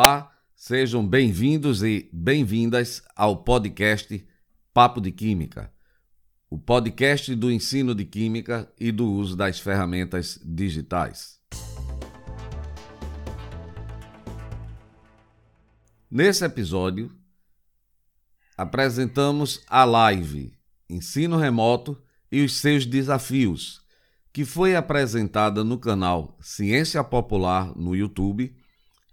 Olá, sejam bem-vindos e bem-vindas ao podcast Papo de Química, o podcast do ensino de química e do uso das ferramentas digitais. Nesse episódio, apresentamos a live Ensino Remoto e os seus desafios, que foi apresentada no canal Ciência Popular no YouTube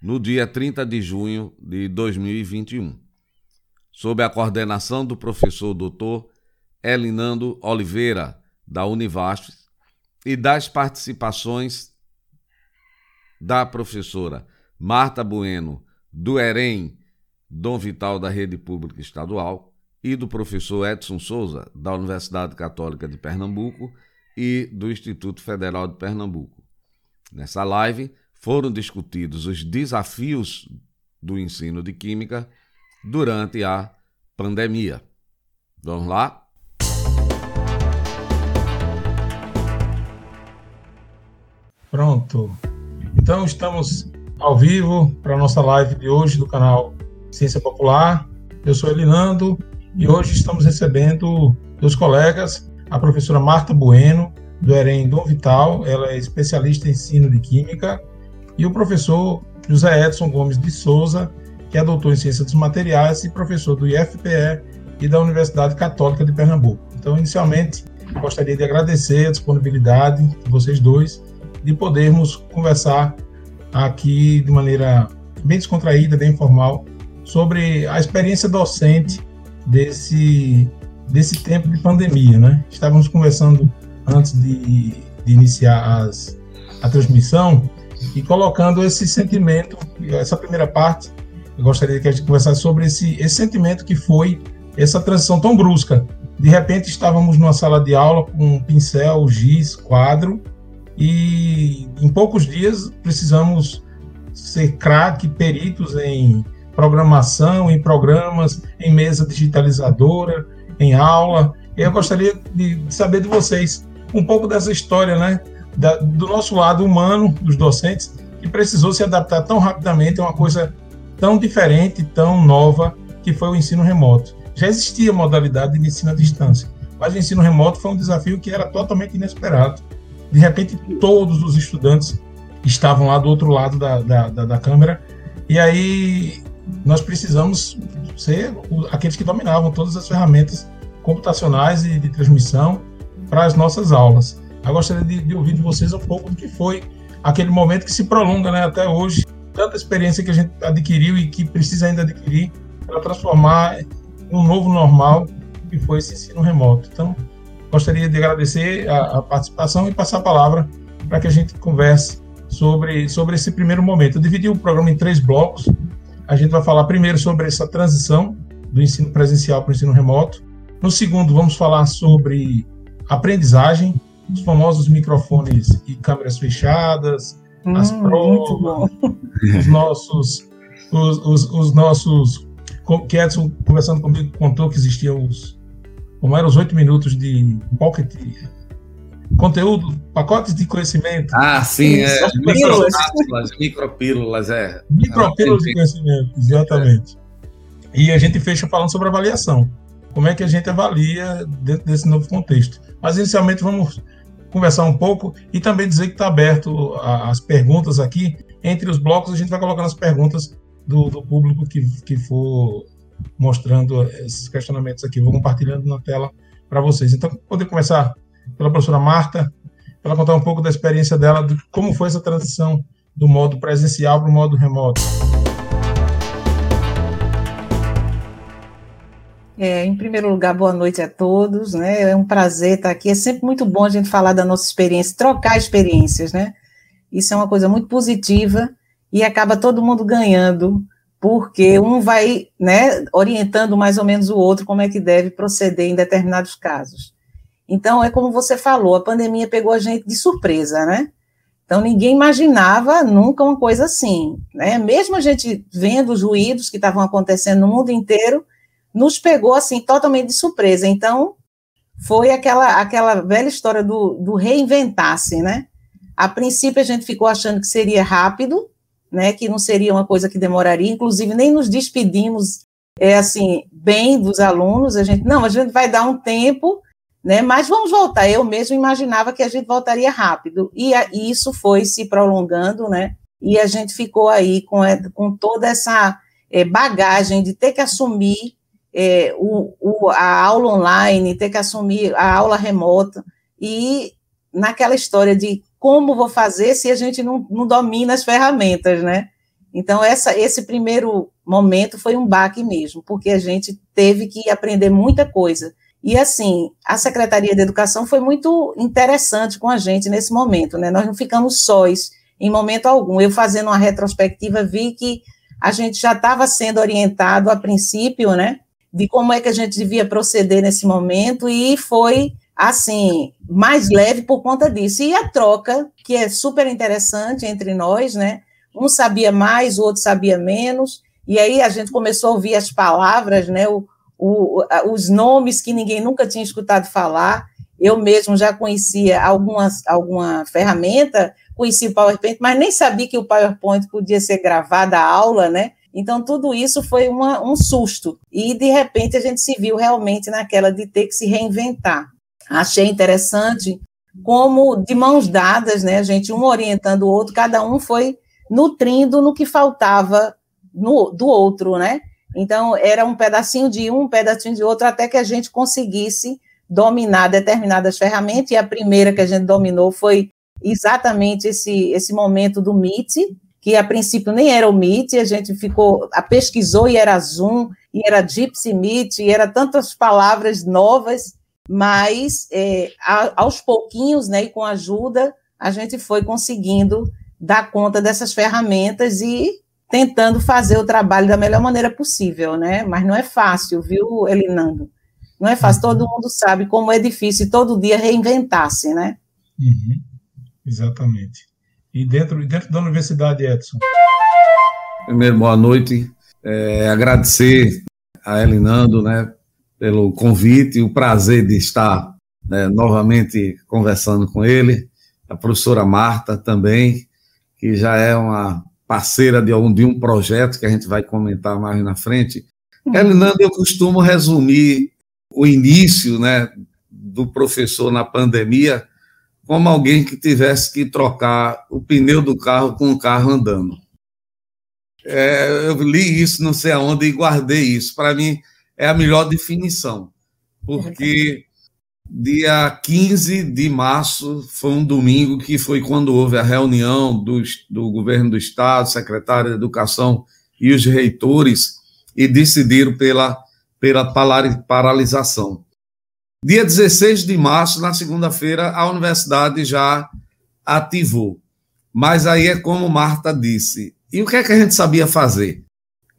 no dia 30 de junho de 2021, sob a coordenação do professor doutor Elinando Oliveira, da Univasf, e das participações da professora Marta Bueno, do EREM, Dom Vital da Rede Pública Estadual, e do professor Edson Souza, da Universidade Católica de Pernambuco e do Instituto Federal de Pernambuco. Nessa live foram discutidos os desafios do ensino de Química durante a pandemia. Vamos lá? Pronto. Então estamos ao vivo para a nossa live de hoje do canal Ciência Popular. Eu sou Elinando e hoje estamos recebendo dos colegas, a professora Marta Bueno, do EREM Dom Vital, ela é especialista em ensino de Química, e o professor José Edson Gomes de Souza, que é doutor em Ciência dos Materiais e professor do IFPE e da Universidade Católica de Pernambuco. Então, inicialmente, gostaria de agradecer a disponibilidade de vocês dois de podermos conversar aqui de maneira bem descontraída, bem informal, sobre a experiência docente desse, desse tempo de pandemia, né? Estávamos conversando antes de, de iniciar as, a transmissão e colocando esse sentimento, essa primeira parte, eu gostaria que a gente conversasse sobre esse, esse sentimento que foi essa transição tão brusca. De repente estávamos numa sala de aula com pincel, giz, quadro, e em poucos dias precisamos ser craque, peritos em programação, em programas, em mesa digitalizadora, em aula. Eu gostaria de saber de vocês um pouco dessa história, né? Da, do nosso lado humano, dos docentes, que precisou se adaptar tão rapidamente a uma coisa tão diferente, tão nova, que foi o ensino remoto. Já existia modalidade de ensino à distância, mas o ensino remoto foi um desafio que era totalmente inesperado. De repente, todos os estudantes estavam lá do outro lado da, da, da, da câmera, e aí nós precisamos ser aqueles que dominavam todas as ferramentas computacionais e de transmissão para as nossas aulas. Eu gostaria de, de, ouvir de vocês um pouco do que foi aquele momento que se prolonga né, até hoje, tanta experiência que a gente adquiriu e que precisa ainda adquirir para transformar um novo normal que foi esse ensino remoto. Então, gostaria de agradecer a, a participação e passar a palavra para que a gente converse sobre, sobre esse primeiro momento. Eu dividi o programa em três blocos. A gente vai falar primeiro sobre essa transição do ensino presencial para o ensino remoto. No segundo, vamos falar sobre aprendizagem, os famosos microfones e câmeras fechadas, hum, as provas, os nossos, os, os, os nossos, que Edson conversando comigo contou que existiam os, como eram os oito minutos de pocket conteúdo, pacotes de conhecimento. Ah, sim, é. Micropílulas, micropílulas, é. Micropílulas de conhecimento, exatamente. É. E a gente fecha falando sobre avaliação. Como é que a gente avalia dentro desse novo contexto? Mas inicialmente vamos conversar um pouco e também dizer que está aberto as perguntas aqui. Entre os blocos a gente vai colocando as perguntas do, do público que, que for mostrando esses questionamentos aqui. Vou compartilhando na tela para vocês. Então, poder começar pela professora Marta, para ela contar um pouco da experiência dela, de como foi essa transição do modo presencial para o modo remoto. É, em primeiro lugar, boa noite a todos, né? É um prazer estar aqui. É sempre muito bom a gente falar da nossa experiência, trocar experiências, né? Isso é uma coisa muito positiva e acaba todo mundo ganhando, porque um vai, né, orientando mais ou menos o outro como é que deve proceder em determinados casos. Então, é como você falou, a pandemia pegou a gente de surpresa, né? Então, ninguém imaginava nunca uma coisa assim, né? Mesmo a gente vendo os ruídos que estavam acontecendo no mundo inteiro, nos pegou, assim, totalmente de surpresa. Então, foi aquela, aquela velha história do, do reinventar-se, né? A princípio, a gente ficou achando que seria rápido, né, que não seria uma coisa que demoraria, inclusive nem nos despedimos é assim, bem dos alunos, a gente, não, a gente vai dar um tempo, né, mas vamos voltar. Eu mesmo imaginava que a gente voltaria rápido, e, a, e isso foi se prolongando, né, e a gente ficou aí com, com toda essa é, bagagem de ter que assumir é, o, o, a aula online, ter que assumir a aula remota, e naquela história de como vou fazer se a gente não, não domina as ferramentas, né? Então, essa, esse primeiro momento foi um baque mesmo, porque a gente teve que aprender muita coisa. E, assim, a Secretaria de Educação foi muito interessante com a gente nesse momento, né? Nós não ficamos sós em momento algum. Eu, fazendo uma retrospectiva, vi que a gente já estava sendo orientado a princípio, né? De como é que a gente devia proceder nesse momento, e foi assim, mais leve por conta disso. E a troca, que é super interessante entre nós, né? Um sabia mais, o outro sabia menos, e aí a gente começou a ouvir as palavras, né? O, o, os nomes que ninguém nunca tinha escutado falar. Eu mesmo já conhecia algumas, alguma ferramenta, conhecia o PowerPoint, mas nem sabia que o PowerPoint podia ser gravado a aula, né? Então, tudo isso foi uma, um susto. E, de repente, a gente se viu realmente naquela de ter que se reinventar. Achei interessante como, de mãos dadas, né, a gente um orientando o outro, cada um foi nutrindo no que faltava no, do outro, né? Então, era um pedacinho de um, um pedacinho de outro, até que a gente conseguisse dominar determinadas ferramentas, e a primeira que a gente dominou foi exatamente esse, esse momento do Meet, que a princípio nem era o Meet, a gente ficou, a pesquisou e era Zoom, e era Gypsy Meet, e era tantas palavras novas, mas é, a, aos pouquinhos, né, e com ajuda, a gente foi conseguindo dar conta dessas ferramentas e tentando fazer o trabalho da melhor maneira possível, né? Mas não é fácil, viu, Elinando? Não é fácil, todo mundo sabe como é difícil todo dia reinventar-se, né? Uhum, exatamente. E dentro, dentro da Universidade, Edson? Primeiro, boa noite. É, agradecer a Elinando, né, pelo convite e o prazer de estar né, novamente conversando com ele, a professora Marta também, que já é uma parceira de um, de um projeto que a gente vai comentar mais na frente. Uhum. Elinando, eu costumo resumir o início né, do professor na pandemia como alguém que tivesse que trocar o pneu do carro com o carro andando. É, eu li isso, não sei aonde, e guardei isso. Para mim, é a melhor definição, porque dia 15 de março foi um domingo que foi quando houve a reunião do, do governo do estado, secretário de educação e os reitores e decidiram pela, pela paralisação. Dia 16 de março, na segunda-feira, a universidade já ativou. Mas aí é como Marta disse. E o que é que a gente sabia fazer?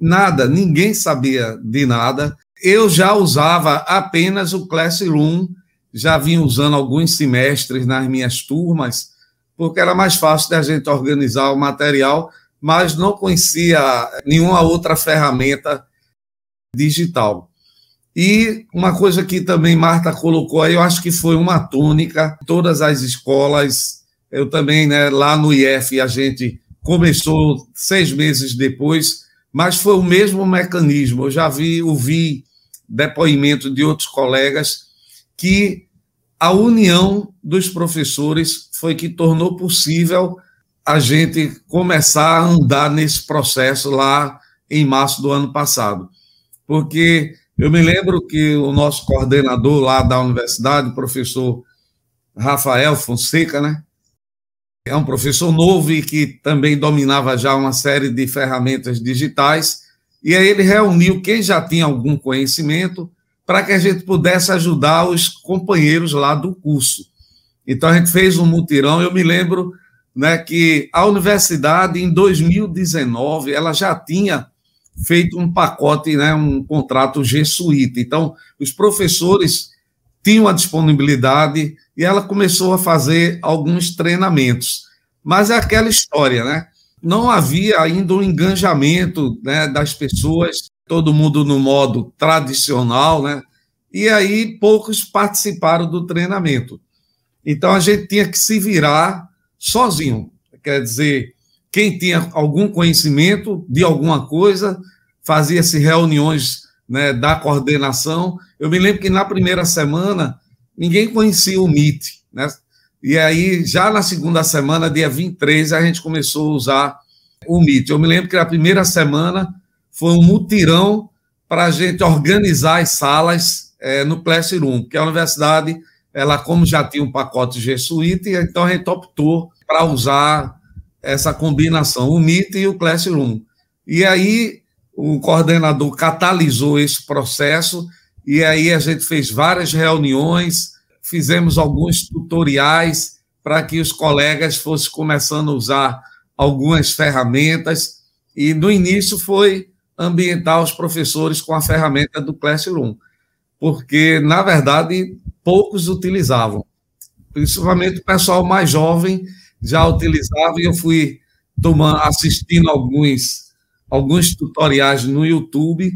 Nada, ninguém sabia de nada. Eu já usava apenas o Classroom, já vinha usando alguns semestres nas minhas turmas, porque era mais fácil da gente organizar o material, mas não conhecia nenhuma outra ferramenta digital. E uma coisa que também Marta colocou aí, eu acho que foi uma tônica, todas as escolas, eu também, né, lá no IF, a gente começou seis meses depois, mas foi o mesmo mecanismo. Eu já vi, ouvi depoimento de outros colegas que a união dos professores foi que tornou possível a gente começar a andar nesse processo lá em março do ano passado. Porque eu me lembro que o nosso coordenador lá da universidade, o professor Rafael Fonseca, né? É um professor novo e que também dominava já uma série de ferramentas digitais e aí ele reuniu quem já tinha algum conhecimento para que a gente pudesse ajudar os companheiros lá do curso. Então a gente fez um mutirão. Eu me lembro né, que a universidade, em 2019, ela já tinha feito um pacote, né, um contrato Suite. Então, os professores tinham a disponibilidade e ela começou a fazer alguns treinamentos. Mas é aquela história, né? não havia ainda um engajamento né, das pessoas, todo mundo no modo tradicional, né? E aí poucos participaram do treinamento. Então a gente tinha que se virar sozinho. Quer dizer, quem tinha algum conhecimento de alguma coisa, fazia-se reuniões né, da coordenação. Eu me lembro que na primeira semana ninguém conhecia o MIT, né? E aí, já na segunda semana, dia 23, a gente começou a usar o MIT. Eu me lembro que na primeira semana foi um mutirão para a gente organizar as salas é, no Classroom, porque a universidade, ela como já tinha um pacote Suite, então a gente optou para usar essa combinação, o Meet e o Classroom. E aí o coordenador catalisou esse processo e aí a gente fez várias reuniões, fizemos alguns tutoriais para que os colegas fossem começando a usar algumas ferramentas e no início foi ambientar os professores com a ferramenta do Classroom, porque na verdade poucos utilizavam, principalmente o pessoal mais jovem já utilizava e eu fui tomando, assistindo alguns, alguns tutoriais no YouTube,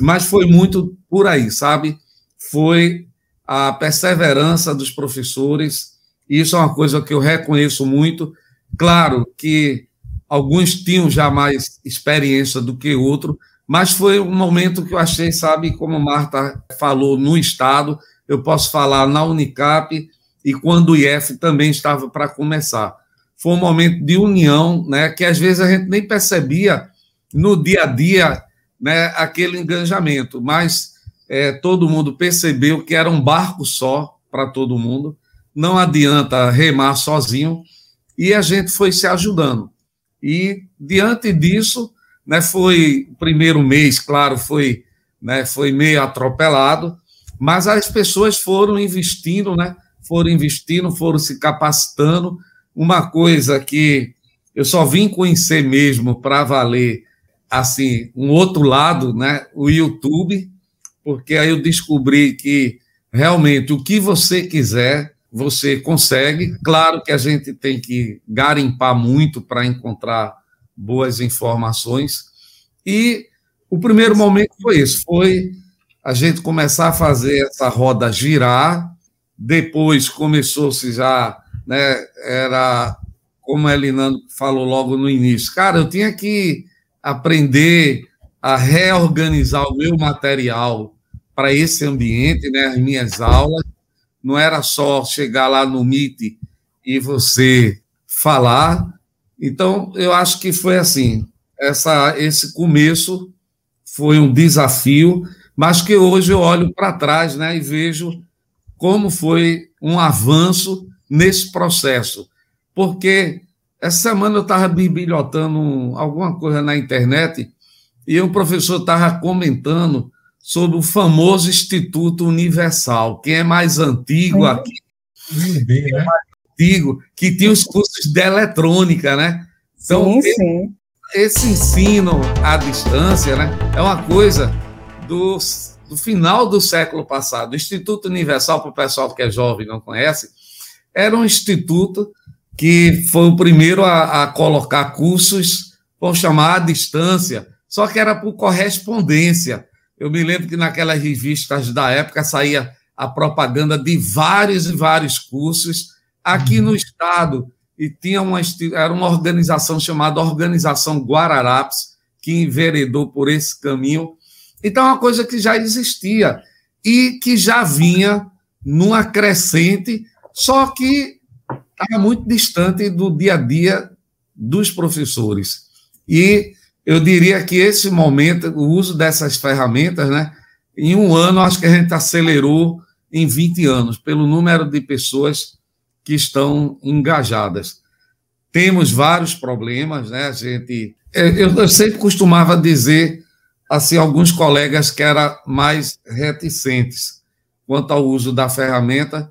mas foi muito por aí, sabe? Foi a perseverança dos professores, isso é uma coisa que eu reconheço muito. Claro que alguns tinham já mais experiência do que outro, mas foi um momento que eu achei, sabe, como Marta falou, no Estado, eu posso falar na Unicap, e quando o IF também estava para começar foi um momento de união, né, que às vezes a gente nem percebia no dia a dia, né, aquele engajamento, mas é, todo mundo percebeu que era um barco só para todo mundo, não adianta remar sozinho, e a gente foi se ajudando. E diante disso, né, foi o primeiro mês, claro, foi, né, foi meio atropelado, mas as pessoas foram investindo, né, foram investindo, foram se capacitando, uma coisa que eu só vim conhecer mesmo para valer, assim, um outro lado, né? O YouTube, porque aí eu descobri que realmente o que você quiser, você consegue. Claro que a gente tem que garimpar muito para encontrar boas informações. E o primeiro momento foi esse, foi a gente começar a fazer essa roda girar. Depois começou-se já né, era, como a Elinando falou logo no início, cara, eu tinha que aprender a reorganizar o meu material para esse ambiente, né, as minhas aulas, não era só chegar lá no Meet e você falar. Então, eu acho que foi assim, essa, esse começo foi um desafio, mas que hoje eu olho para trás né, e vejo como foi um avanço nesse processo. Porque essa semana eu estava bibliotando alguma coisa na internet e um professor estava comentando sobre o famoso Instituto Universal. Quem é mais antigo aqui? Bem, né? é mais antigo, que tinha os cursos de eletrônica, né? Então, sim, esse, sim. esse ensino à distância né, é uma coisa do, do final do século passado. O Instituto Universal, para o pessoal que é jovem e não conhece, era um instituto que foi o primeiro a, a colocar cursos, vamos chamar à distância, só que era por correspondência. Eu me lembro que naquelas revistas da época saía a propaganda de vários e vários cursos aqui no estado e tinha uma era uma organização chamada Organização Guararapes que enveredou por esse caminho. Então é uma coisa que já existia e que já vinha numa crescente só que estava muito distante do dia a dia dos professores. E eu diria que esse momento, o uso dessas ferramentas, né, em um ano, acho que a gente acelerou em 20 anos, pelo número de pessoas que estão engajadas. Temos vários problemas, né? A gente. Eu, eu sempre costumava dizer assim, alguns colegas que eram mais reticentes quanto ao uso da ferramenta,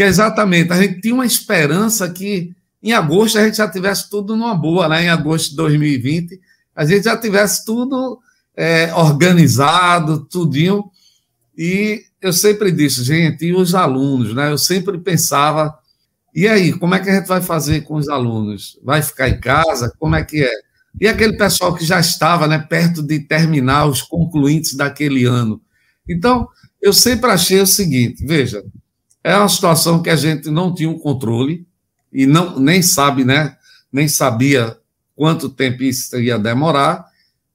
que é exatamente, a gente tinha uma esperança que em agosto a gente já tivesse tudo numa boa, né? Em agosto de 2020, a gente já tivesse tudo é, organizado, tudinho. E eu sempre disse, gente, e os alunos, né? Eu sempre pensava, e aí, como é que a gente vai fazer com os alunos? Vai ficar em casa? Como é que é? E aquele pessoal que já estava né, perto de terminar os concluintes daquele ano. Então, eu sempre achei o seguinte: veja, é uma situação que a gente não tinha um controle e não nem sabe, né? Nem sabia quanto tempo isso ia demorar,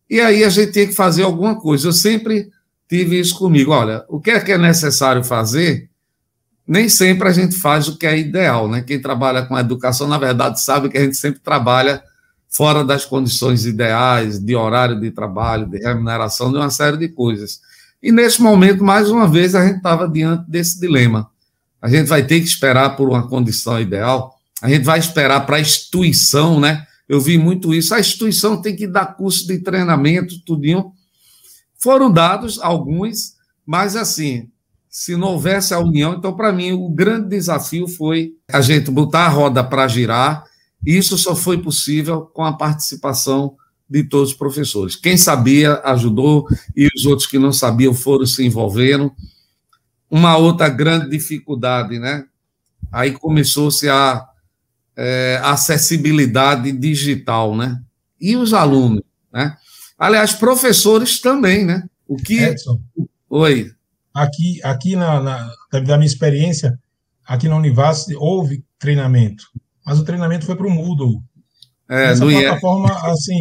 e aí a gente tinha que fazer alguma coisa. Eu sempre tive isso comigo. Olha, o que é que é necessário fazer? Nem sempre a gente faz o que é ideal, né? Quem trabalha com educação, na verdade, sabe que a gente sempre trabalha fora das condições ideais, de horário de trabalho, de remuneração, de uma série de coisas. E nesse momento, mais uma vez, a gente estava diante desse dilema. A gente vai ter que esperar por uma condição ideal, a gente vai esperar para a instituição, né? Eu vi muito isso. A instituição tem que dar curso de treinamento, tudinho. Foram dados alguns, mas assim, se não houvesse a união, então para mim o grande desafio foi a gente botar a roda para girar. E isso só foi possível com a participação de todos os professores. Quem sabia ajudou e os outros que não sabiam foram se envolvendo. Uma outra grande dificuldade, né? Aí começou-se a é, acessibilidade digital, né? E os alunos, né? Aliás, professores também, né? O que. Edson, Oi. Aqui, aqui na, na, da minha experiência, aqui na Univas, houve treinamento, mas o treinamento foi para o Moodle. É, essa plataforma, é. assim,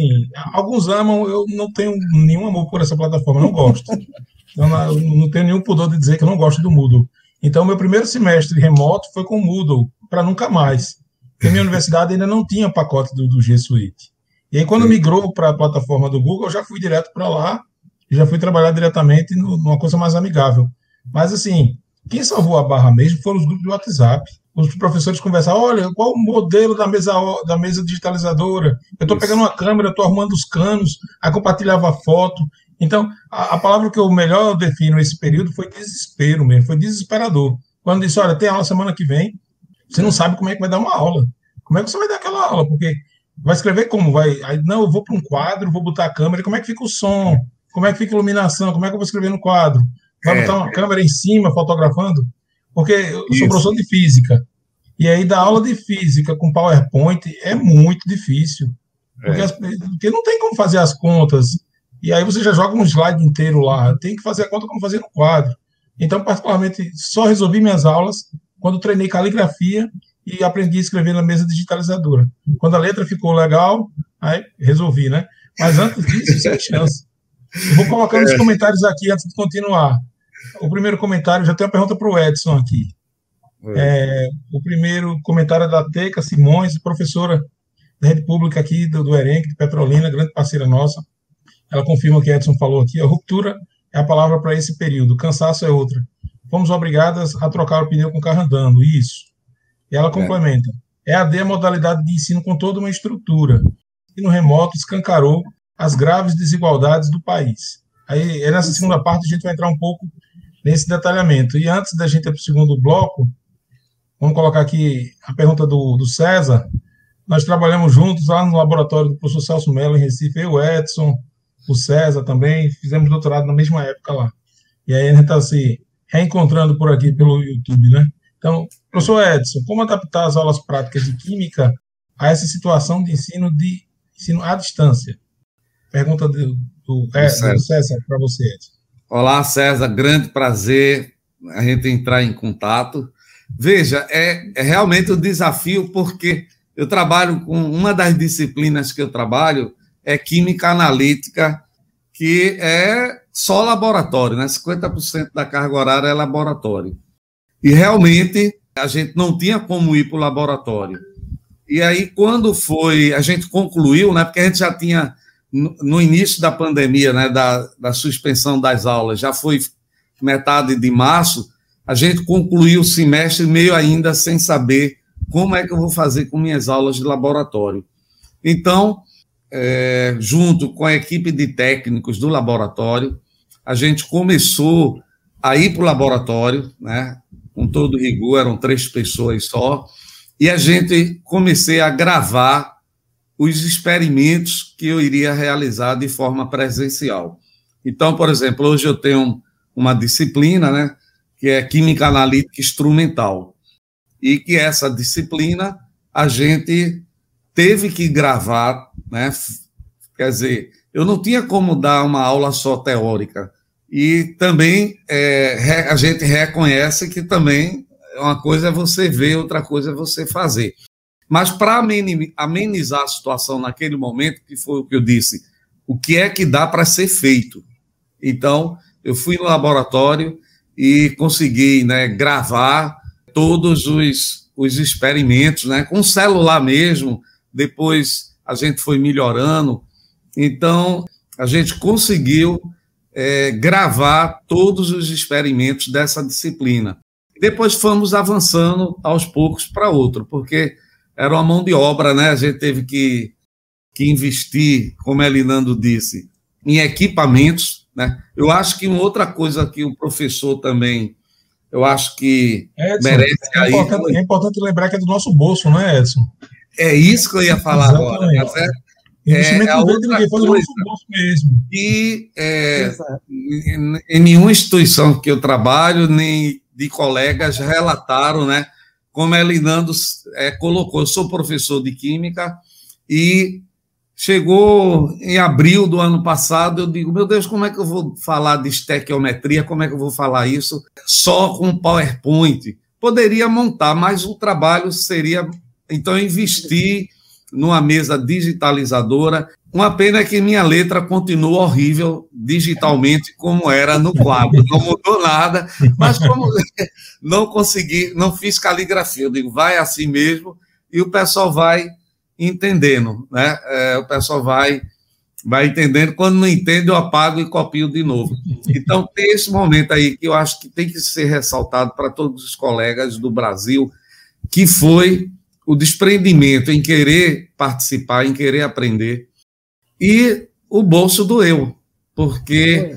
alguns amam, eu não tenho nenhum amor por essa plataforma, não gosto. Eu não, não tenho nenhum pudor de dizer que eu não gosto do Moodle. Então, meu primeiro semestre remoto foi com o Moodle, para nunca mais. Porque minha universidade ainda não tinha pacote do, do G Suite. E aí, quando migrou para a plataforma do Google, eu já fui direto para lá e já fui trabalhar diretamente no, numa coisa mais amigável. Mas, assim, quem salvou a barra mesmo foram os grupos do WhatsApp. Os professores conversaram, olha, qual o modelo da mesa, da mesa digitalizadora? Eu estou pegando uma câmera, estou arrumando os canos, aí compartilhava foto. Então, a, a, palavra que eu melhor defino esse período foi desespero mesmo, foi desesperador. Quando disse, olha, tem aula semana que vem, você não sabe como é que vai dar uma aula. Como é que você vai dar aquela aula? Porque vai escrever como? Vai, aí, não, eu vou para um quadro, vou botar a câmera, como é que fica o som? Como é que fica a iluminação? Como é que eu vou escrever no quadro? Vai é. botar uma câmera em cima, fotografando? Porque eu Isso. sou professor de física. E aí, dar aula de física com PowerPoint é muito difícil. Porque, é. as, porque não tem como fazer as contas. E aí você já joga um slide inteiro lá. Tem que fazer a conta como fazer no quadro. Então, particularmente, só resolvi minhas aulas quando treinei caligrafia e aprendi a escrever na mesa digitalizadora. Quando a letra ficou legal, aí resolvi, né? Mas antes disso, sem chance. Eu vou colocando é. os comentários aqui antes de continuar. O primeiro comentário, já tem uma pergunta para o Edson aqui. É. É, o primeiro comentário é da Teca Simões, professora da rede pública aqui do, do ERENC, de Petrolina, grande parceira nossa. Ela confirma o que Edson falou aqui. A ruptura é a palavra para esse período, cansaço é outra fomos obrigadas a trocar o pneu com o carro andando, isso. E ela é. complementa. É a D a modalidade de ensino com toda uma estrutura. E no remoto escancarou as graves desigualdades do país. Aí, é nessa segunda parte, a gente vai entrar um pouco nesse detalhamento. E antes da gente ir para o segundo bloco, vamos colocar aqui a pergunta do, do César. Nós trabalhamos juntos lá no laboratório do professor Celso Mello, em Recife, eu, o Edson, o César também, fizemos doutorado na mesma época lá. E aí a gente está assim, reencontrando por aqui pelo YouTube, né? Então, professor Edson, como adaptar as aulas práticas de química a essa situação de ensino de ensino à distância? Pergunta do, do, é, do César para você, Edson. Olá, César, grande prazer a gente entrar em contato. Veja, é, é realmente um desafio, porque eu trabalho com uma das disciplinas que eu trabalho é química analítica, que é só laboratório, né? 50% da carga horária é laboratório. E realmente a gente não tinha como ir para o laboratório. E aí, quando foi, a gente concluiu, né? Porque a gente já tinha, no início da pandemia, né? Da, da suspensão das aulas, já foi metade de março, a gente concluiu o semestre meio ainda sem saber como é que eu vou fazer com minhas aulas de laboratório. Então, é, junto com a equipe de técnicos do laboratório, a gente começou a ir para o laboratório, né, com todo rigor, eram três pessoas só, e a gente comecei a gravar os experimentos que eu iria realizar de forma presencial. Então, por exemplo, hoje eu tenho uma disciplina, né, que é Química Analítica Instrumental, e que essa disciplina a gente teve que gravar, né, quer dizer, eu não tinha como dar uma aula só teórica. E também é, a gente reconhece que também uma coisa é você ver, outra coisa é você fazer. Mas para amenizar a situação naquele momento, que foi o que eu disse, o que é que dá para ser feito? Então, eu fui no laboratório e consegui né, gravar todos os, os experimentos, né, com celular mesmo. Depois a gente foi melhorando. Então, a gente conseguiu é, gravar todos os experimentos dessa disciplina. Depois fomos avançando aos poucos para outro, porque era uma mão de obra, né? A gente teve que, que investir, como a Elinando disse, em equipamentos, né? Eu acho que uma outra coisa que o professor também, eu acho que Edson, merece é aí... Importante, é importante lembrar que é do nosso bolso, né, Edson? É isso que eu ia falar Exatamente. agora, tá certo? É, a outra coisa mesmo. E é, em, em nenhuma instituição que eu trabalho, nem de colegas relataram, né? como a Elinando é, colocou, eu sou professor de Química e chegou em abril do ano passado, eu digo, meu Deus, como é que eu vou falar de estequiometria, como é que eu vou falar isso só com PowerPoint? Poderia montar, mas o trabalho seria, então, investir numa mesa digitalizadora. Uma pena é que minha letra continua horrível digitalmente, como era no quadro. Não mudou nada, mas como não consegui, não fiz caligrafia, eu digo, vai assim mesmo, e o pessoal vai entendendo, né? É, o pessoal vai vai entendendo. Quando não entende, eu apago e copio de novo. Então, tem esse momento aí que eu acho que tem que ser ressaltado para todos os colegas do Brasil, que foi o desprendimento em querer participar, em querer aprender, e o bolso doeu, porque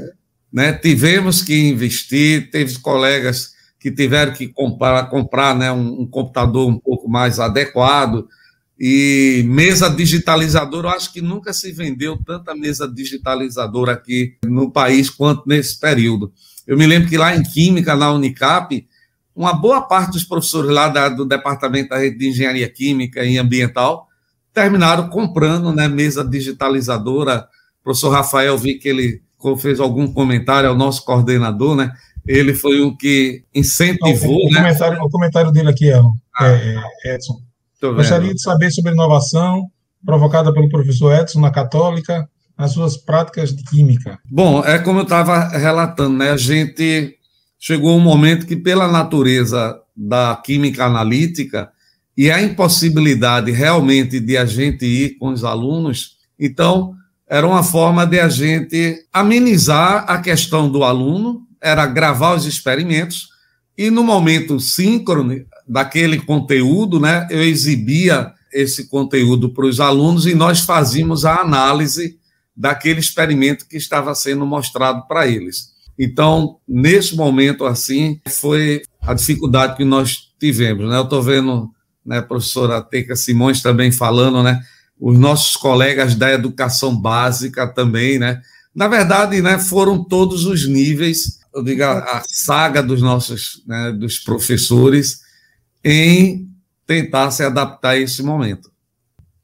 né, tivemos que investir, teve colegas que tiveram que comprar, comprar né, um, um computador um pouco mais adequado, e mesa digitalizadora, eu acho que nunca se vendeu tanta mesa digitalizadora aqui no país quanto nesse período. Eu me lembro que lá em Química, na Unicap, uma boa parte dos professores lá da, do Departamento de Engenharia Química e Ambiental terminaram comprando né, mesa digitalizadora. O professor Rafael, vi que ele fez algum comentário ao nosso coordenador, né? Ele foi o que incentivou. o, né? comentário, o comentário dele aqui, é, ah, é, Edson. Gostaria de saber sobre a inovação provocada pelo professor Edson na Católica, nas suas práticas de química. Bom, é como eu estava relatando, né? A gente chegou um momento que, pela natureza da química analítica e a impossibilidade realmente de a gente ir com os alunos, então era uma forma de a gente amenizar a questão do aluno, era gravar os experimentos e no momento síncrono daquele conteúdo, né, eu exibia esse conteúdo para os alunos e nós fazíamos a análise daquele experimento que estava sendo mostrado para eles. Então, nesse momento assim, foi a dificuldade que nós tivemos. Né? Eu estou vendo né, a professora Teca Simões também falando, né? os nossos colegas da educação básica também, né? Na verdade, né, foram todos os níveis, eu digo, a, saga dos nossos, né, dos professores em tentar se adaptar a esse momento.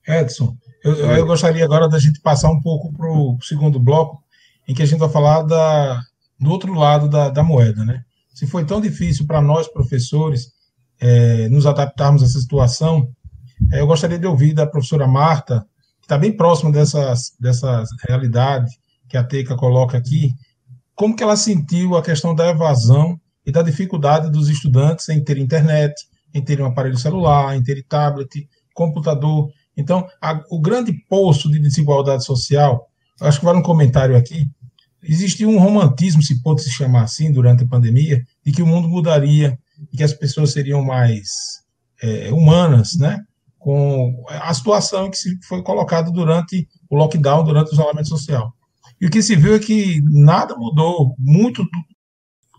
Edson, eu, eu gostaria agora da gente passar um pouco para o segundo bloco, em que a gente vai falar da, do outro lado da, da moeda, né? Se foi tão difícil para nós, professores, é, nos adaptarmos a essa situação, é, eu gostaria de ouvir da professora Marta, que está bem próxima dessas, dessas realidade que a Teca coloca aqui, como que ela sentiu a questão da evasão e da dificuldade dos estudantes em ter internet, em ter um aparelho celular, em ter tablet, computador. Então, a, o grande poço de desigualdade social, acho que vale um comentário aqui, Existia um romantismo, se pode se chamar assim, durante a pandemia, de que o mundo mudaria e que as pessoas seriam mais é, humanas, né? Com a situação que se foi colocada durante o lockdown, durante o isolamento social. E o que se viu é que nada mudou, muito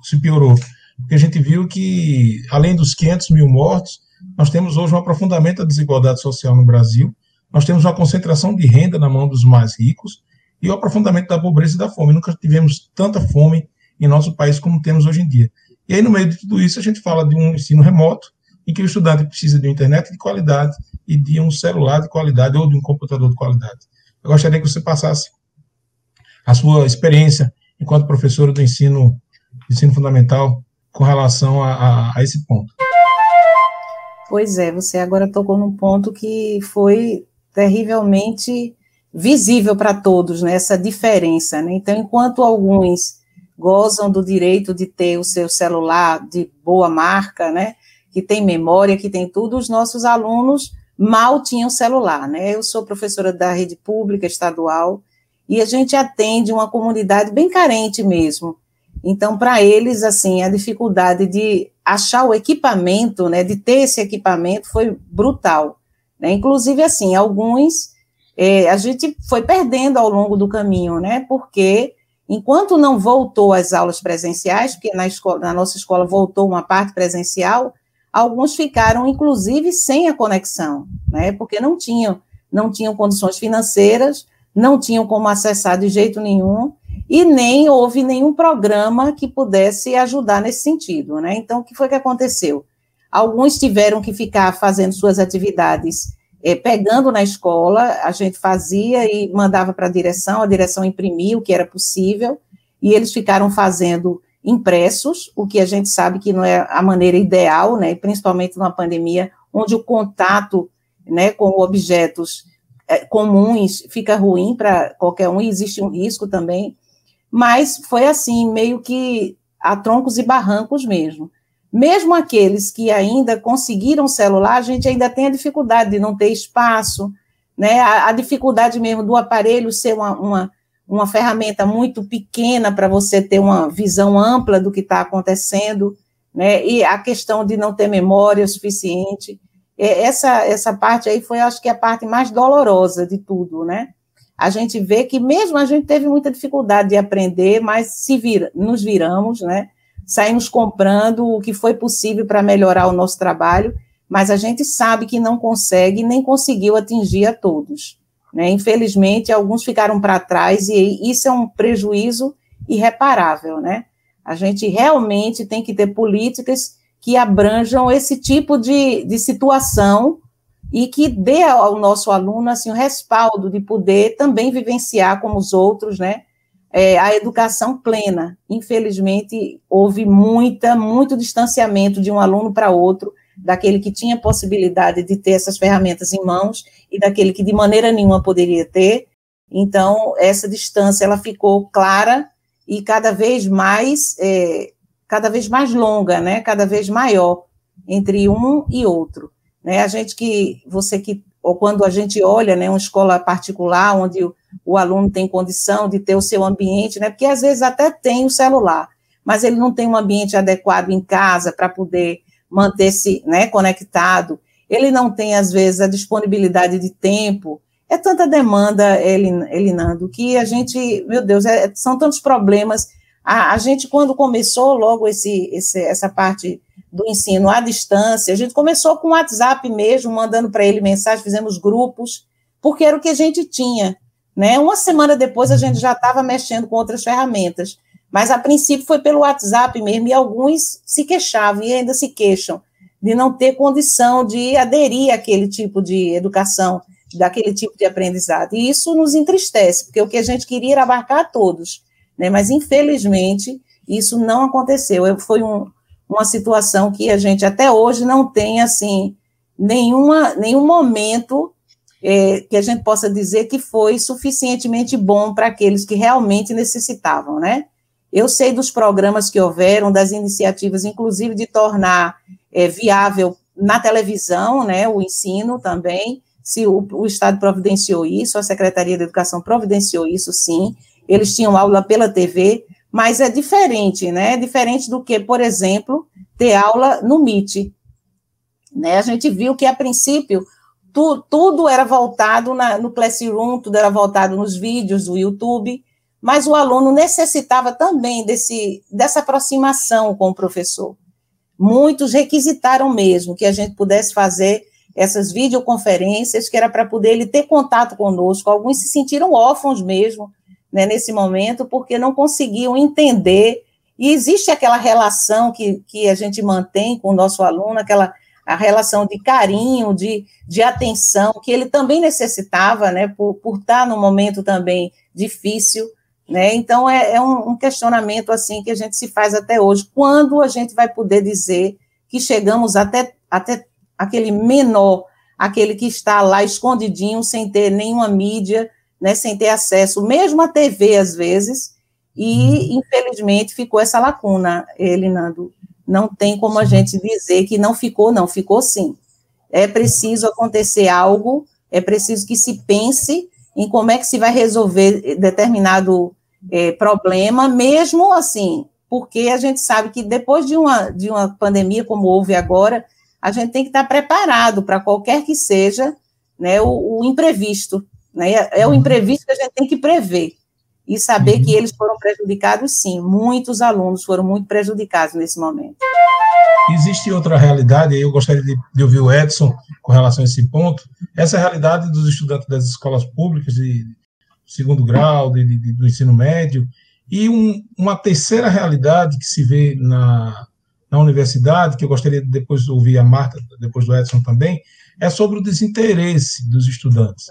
se piorou. Porque a gente viu que, além dos 500 mil mortos, nós temos hoje um aprofundamento da desigualdade social no Brasil, nós temos uma concentração de renda na mão dos mais ricos, e o aprofundamento da pobreza e da fome. Nunca tivemos tanta fome em nosso país como temos hoje em dia. E aí, no meio de tudo isso, a gente fala de um ensino remoto, em que o estudante precisa de uma internet de qualidade e de um celular de qualidade ou de um computador de qualidade. Eu gostaria que você passasse a sua experiência enquanto professora do ensino, ensino fundamental com relação a, a, a esse ponto. Pois é, você agora tocou num ponto que foi terrivelmente visível para todos, né, essa diferença, né? Então, enquanto alguns gozam do direito de ter o seu celular de boa marca, né, que tem memória, que tem tudo, os nossos alunos mal tinham celular, né? Eu sou professora da rede pública estadual e a gente atende uma comunidade bem carente mesmo. Então, para eles, assim, a dificuldade de achar o equipamento, né, de ter esse equipamento foi brutal. Né? Inclusive, assim, alguns é, a gente foi perdendo ao longo do caminho, né? Porque enquanto não voltou às aulas presenciais, porque na, escola, na nossa escola voltou uma parte presencial, alguns ficaram, inclusive, sem a conexão, né? Porque não tinham, não tinham condições financeiras, não tinham como acessar de jeito nenhum, e nem houve nenhum programa que pudesse ajudar nesse sentido, né? Então, o que foi que aconteceu? Alguns tiveram que ficar fazendo suas atividades é, pegando na escola, a gente fazia e mandava para a direção, a direção imprimia o que era possível, e eles ficaram fazendo impressos, o que a gente sabe que não é a maneira ideal, né? Principalmente numa pandemia, onde o contato, né, com objetos é, comuns fica ruim para qualquer um, e existe um risco também mas foi assim, meio que a troncos e barrancos mesmo. Mesmo aqueles que ainda conseguiram celular, a gente ainda tem a dificuldade de não ter espaço, né? A, a dificuldade mesmo do aparelho ser uma, uma, uma ferramenta muito pequena para você ter uma visão ampla do que está acontecendo, né? E a questão de não ter memória suficiente. Essa, essa parte aí foi, acho que, a parte mais dolorosa de tudo, né? a gente vê que mesmo a gente teve muita dificuldade de aprender, mas se vira, nos viramos, né? Saímos comprando o que foi possível para melhorar o nosso trabalho, mas a gente sabe que não consegue nem conseguiu atingir a todos. Né? Infelizmente, alguns ficaram para trás e isso é um prejuízo irreparável, né? A gente realmente tem que ter políticas que abranjam esse tipo de, de situação e que dê ao nosso aluno assim o respaldo de poder também vivenciar como os outros, né? É, a educação plena. Infelizmente, houve muita, muito distanciamento de um aluno para outro, daquele que tinha possibilidade de ter essas ferramentas em mãos e daquele que de maneira nenhuma poderia ter. Então, essa distância ela ficou clara e cada vez mais, é, cada vez mais longa, né? Cada vez maior entre um e outro. Né? A gente que, você que, ou quando a gente olha, né, uma escola particular, onde o, o aluno tem condição de ter o seu ambiente, né, porque às vezes até tem o celular, mas ele não tem um ambiente adequado em casa para poder manter-se né, conectado, ele não tem, às vezes, a disponibilidade de tempo, é tanta demanda, Elinando, que a gente, meu Deus, é, são tantos problemas. A, a, gente, quando começou logo esse, esse, essa parte do ensino à distância, a gente começou com o WhatsApp mesmo, mandando para ele mensagem, fizemos grupos, porque era o que a gente tinha. Né? Uma semana depois a gente já estava mexendo com outras ferramentas, mas a princípio foi pelo WhatsApp mesmo, e alguns se queixavam e ainda se queixam de não ter condição de aderir àquele tipo de educação, daquele tipo de aprendizado. E isso nos entristece, porque o que a gente queria era abarcar a todos, né? mas infelizmente isso não aconteceu. Foi um, uma situação que a gente até hoje não tem, assim, nenhuma, nenhum momento é, que a gente possa dizer que foi suficientemente bom para aqueles que realmente necessitavam, né? Eu sei dos programas que houveram, das iniciativas, inclusive de tornar é, viável na televisão, né, o ensino também, se o, o Estado providenciou isso, a Secretaria de Educação providenciou isso, sim, eles tinham aula pela TV, mas é diferente, né? É diferente do que, por exemplo, ter aula no Meet. Né? A gente viu que, a princípio, tu, tudo era voltado na, no Classroom, tudo era voltado nos vídeos do YouTube, mas o aluno necessitava também desse, dessa aproximação com o professor. Muitos requisitaram mesmo que a gente pudesse fazer essas videoconferências, que era para poder ele ter contato conosco. Alguns se sentiram órfãos mesmo, né, nesse momento, porque não conseguiam entender. E existe aquela relação que, que a gente mantém com o nosso aluno, aquela a relação de carinho, de, de atenção, que ele também necessitava, né, por, por estar num momento também difícil, né, então é, é um, um, questionamento, assim, que a gente se faz até hoje, quando a gente vai poder dizer que chegamos até, até aquele menor, aquele que está lá escondidinho, sem ter nenhuma mídia, né, sem ter acesso, mesmo à TV às vezes, e uhum. infelizmente ficou essa lacuna, Elinando. Não tem como a gente dizer que não ficou, não, ficou sim. É preciso acontecer algo, é preciso que se pense em como é que se vai resolver determinado é, problema, mesmo assim, porque a gente sabe que depois de uma, de uma pandemia como houve agora, a gente tem que estar preparado para qualquer que seja né, o, o imprevisto. Né? É o uhum. imprevisto que a gente tem que prever e saber que uhum. eles foram prejudicados, sim. Muitos alunos foram muito prejudicados nesse momento. Existe outra realidade, eu gostaria de, de, ouvir o Edson com relação a esse ponto. Essa é a realidade dos estudantes das escolas públicas de segundo grau, de, de, do ensino médio, e um, uma terceira realidade que se vê na, na universidade, que eu gostaria de depois ouvir a Marta, depois do Edson também, é sobre o desinteresse dos estudantes.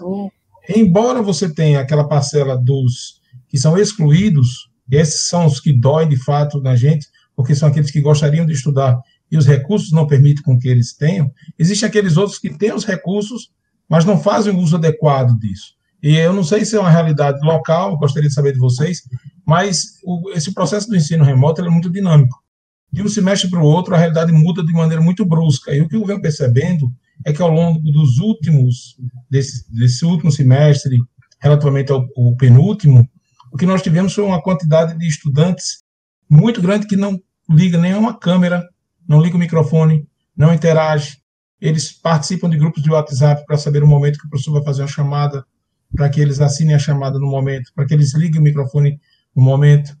Embora você tenha aquela parcela dos que são excluídos, esses são os que doem de fato na gente, porque são aqueles que gostariam de estudar e os recursos não permitem com que eles tenham, existem aqueles outros que têm os recursos, mas não fazem o uso adequado disso. E eu não sei se é uma realidade local, gostaria de saber de vocês, mas o, esse processo do ensino remoto é muito dinâmico. De um semestre para o outro, a realidade muda de maneira muito brusca. E o que eu venho percebendo é que ao longo dos últimos, desse, desse último semestre, relativamente ao, ao penúltimo, o que nós tivemos foi uma quantidade de estudantes muito grande que não liga nenhuma câmera, não liga o microfone, não interage. Eles participam de grupos de WhatsApp para saber o momento que o professor vai fazer uma chamada, para que eles assinem a chamada no momento, para que eles liguem o microfone no momento.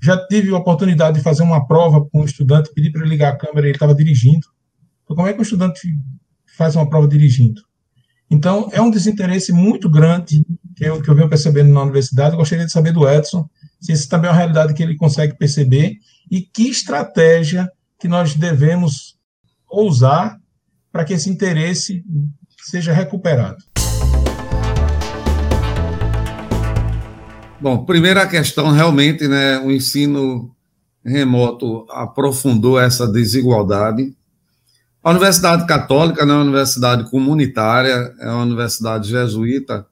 Já tive a oportunidade de fazer uma prova com um estudante, pedi para ele ligar a câmera, ele estava dirigindo. Então, como é que um estudante faz uma prova dirigindo? Então, é um desinteresse muito grande que eu, que eu venho percebendo na universidade. Eu gostaria de saber do Edson se isso também é uma realidade que ele consegue perceber e que estratégia que nós devemos usar para que esse interesse seja recuperado. Bom, primeira questão, realmente, né, o ensino remoto aprofundou essa desigualdade a Universidade Católica não é uma universidade comunitária, é uma universidade jesuíta,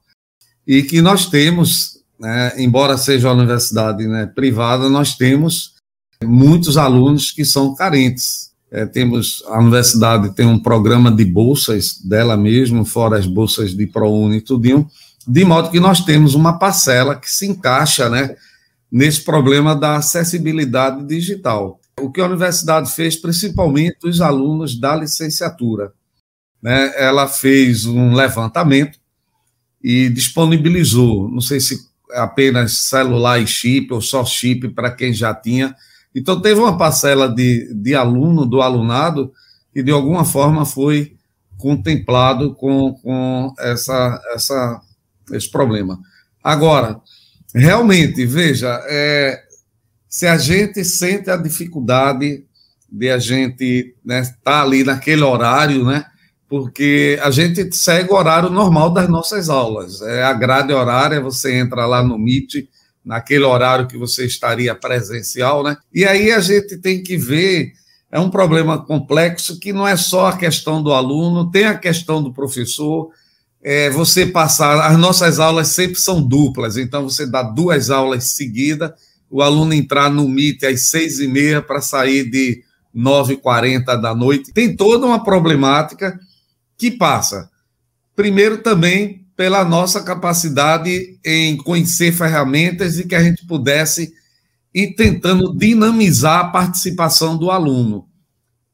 e que nós temos, né, embora seja uma universidade né, privada, nós temos muitos alunos que são carentes. É, temos a universidade tem um programa de bolsas dela mesmo, fora as bolsas de ProUni e tudinho, de modo que nós temos uma parcela que se encaixa né, nesse problema da acessibilidade digital o que a universidade fez, principalmente os alunos da licenciatura. Né? Ela fez um levantamento e disponibilizou, não sei se apenas celular e chip ou só chip para quem já tinha. Então, teve uma parcela de, de aluno, do alunado, que de alguma forma foi contemplado com, com essa, essa, esse problema. Agora, realmente, veja, é, se a gente sente a dificuldade de a gente estar né, tá ali naquele horário, né? Porque a gente segue o horário normal das nossas aulas. É a grade horária, você entra lá no Meet, naquele horário que você estaria presencial, né? E aí a gente tem que ver, é um problema complexo que não é só a questão do aluno, tem a questão do professor. É, você passar, as nossas aulas sempre são duplas, então você dá duas aulas seguidas o aluno entrar no MIT às seis e meia para sair de nove e quarenta da noite. Tem toda uma problemática que passa, primeiro também pela nossa capacidade em conhecer ferramentas e que a gente pudesse ir tentando dinamizar a participação do aluno.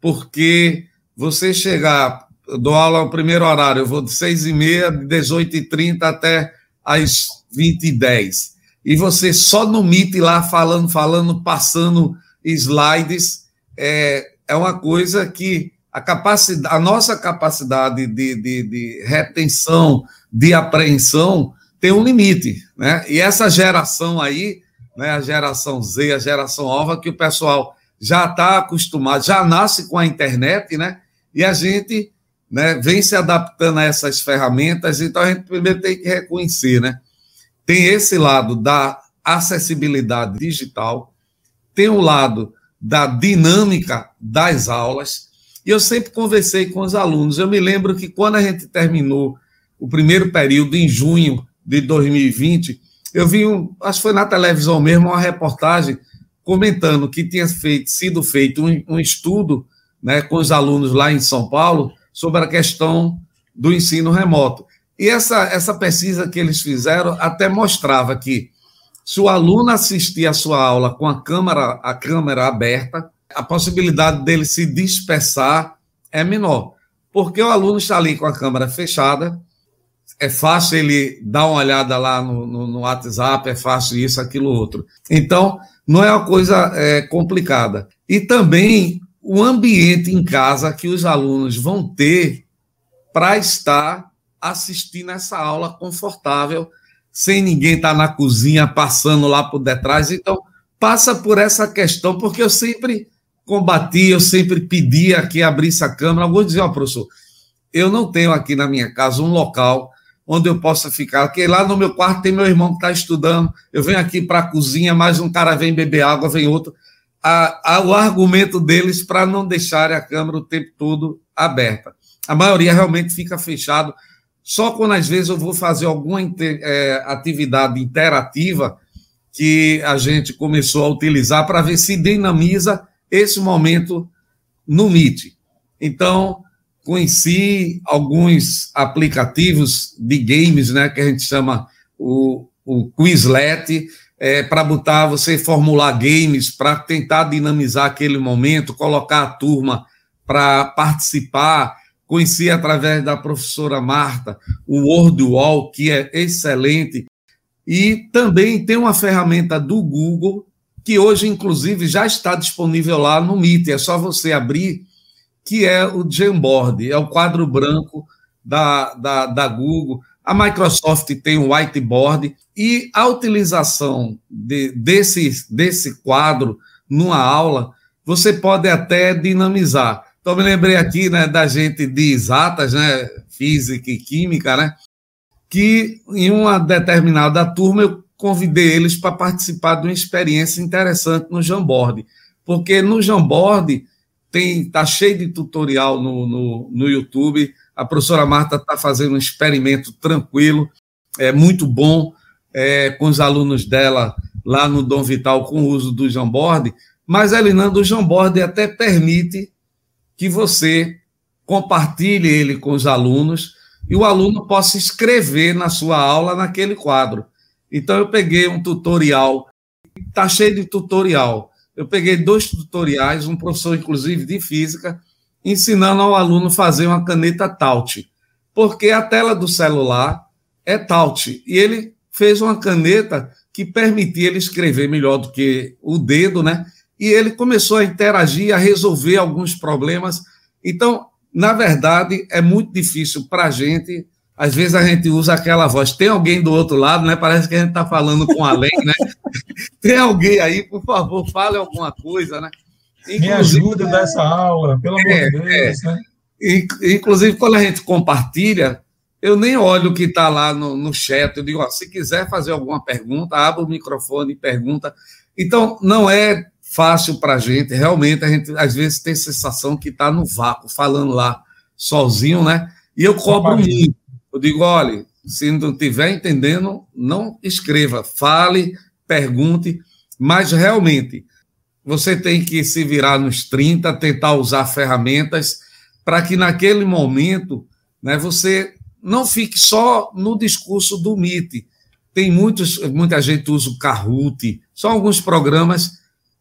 Porque você chegar, dou aula no primeiro horário, eu vou de seis e meia, de dezoito e trinta até às vinte e dez e você só no Meet lá falando, falando, passando slides, é, é uma coisa que a, capacidade, a nossa capacidade de, de, de retenção, de apreensão, tem um limite. Né? E essa geração aí, né, a geração Z, a geração nova, que o pessoal já está acostumado, já nasce com a internet, né? E a gente né, vem se adaptando a essas ferramentas, então a gente primeiro tem que reconhecer, né? Tem esse lado da acessibilidade digital, tem o lado da dinâmica das aulas, E eu sempre conversei com os alunos. Eu me lembro que quando a gente terminou o primeiro período, em junho de 2020, eu vi, um, acho que foi na televisão mesmo, uma reportagem comentando que tinha feito, sido feito um, um estudo né, com os alunos lá em São Paulo sobre a questão do ensino remoto. E essa, essa pesquisa que eles fizeram até mostrava que se o aluno assistir a sua aula com a câmera, a câmera aberta, a possibilidade dele se dispersar é menor. Porque o aluno está ali com a câmera fechada, é fácil ele dar uma olhada lá no, no, no WhatsApp, é fácil isso, aquilo, outro. Então, não é uma coisa é, complicada. E também o ambiente em casa que os alunos vão ter para estar assistindo essa aula confortável, sem ninguém estar tá na cozinha passando lá por detrás. Então, passa por essa questão, porque eu sempre combati, eu sempre pedia que abrisse a câmera. Alguns diziam, oh, professor, eu não tenho aqui na minha casa um local onde eu possa ficar, porque lá no meu quarto tem meu irmão que está estudando, eu venho aqui para a cozinha, mais um cara vem beber água, vem outro. A, a, o argumento deles para não deixarem a câmera o tempo todo aberta. A maioria realmente fica fechado. Só quando às vezes eu vou fazer alguma inter, é, atividade interativa que a gente começou a utilizar para ver se dinamiza esse momento no Meet. Então, conheci alguns aplicativos de games, né, que a gente chama o, o Quizlet, é, para botar você formular games, para tentar dinamizar aquele momento, colocar a turma para participar. Conheci através da professora Marta o WordWall, que é excelente. E também tem uma ferramenta do Google, que hoje, inclusive, já está disponível lá no Meet. É só você abrir que é o Jamboard, é o quadro branco da, da, da Google. A Microsoft tem o whiteboard e a utilização de, desse, desse quadro numa aula, você pode até dinamizar. Então, me lembrei aqui né, da gente de exatas, né, física e química, né, que em uma determinada turma eu convidei eles para participar de uma experiência interessante no Jamboard, porque no Jamboard tem tá cheio de tutorial no, no, no YouTube. A professora Marta está fazendo um experimento tranquilo, é muito bom, é, com os alunos dela lá no Dom Vital com o uso do Jamboard, mas, Elinando, o Jamboard até permite que você compartilhe ele com os alunos e o aluno possa escrever na sua aula naquele quadro. Então, eu peguei um tutorial, está cheio de tutorial eu peguei dois tutoriais, um professor, inclusive, de física, ensinando ao aluno fazer uma caneta Taut, porque a tela do celular é Taut, e ele fez uma caneta que permitia ele escrever melhor do que o dedo, né? E ele começou a interagir, a resolver alguns problemas. Então, na verdade, é muito difícil para a gente às vezes a gente usa aquela voz. Tem alguém do outro lado, né? Parece que a gente está falando com além, né? Tem alguém aí, por favor, fale alguma coisa, né? Inclusive, Me ajuda nessa aula, pelo amor é, de Deus, é. né? Inclusive, quando a gente compartilha, eu nem olho o que está lá no, no chat. Eu digo, ó, se quiser fazer alguma pergunta, abra o microfone e pergunta. Então, não é fácil para a gente. Realmente, a gente às vezes tem a sensação que está no vácuo, falando lá sozinho, né? E eu cobro muito. Eu digo, olha, se não estiver entendendo, não escreva, fale, pergunte, mas realmente você tem que se virar nos 30, tentar usar ferramentas para que naquele momento né, você não fique só no discurso do MIT. Tem muitos, muita gente usa o Kahoot, são alguns programas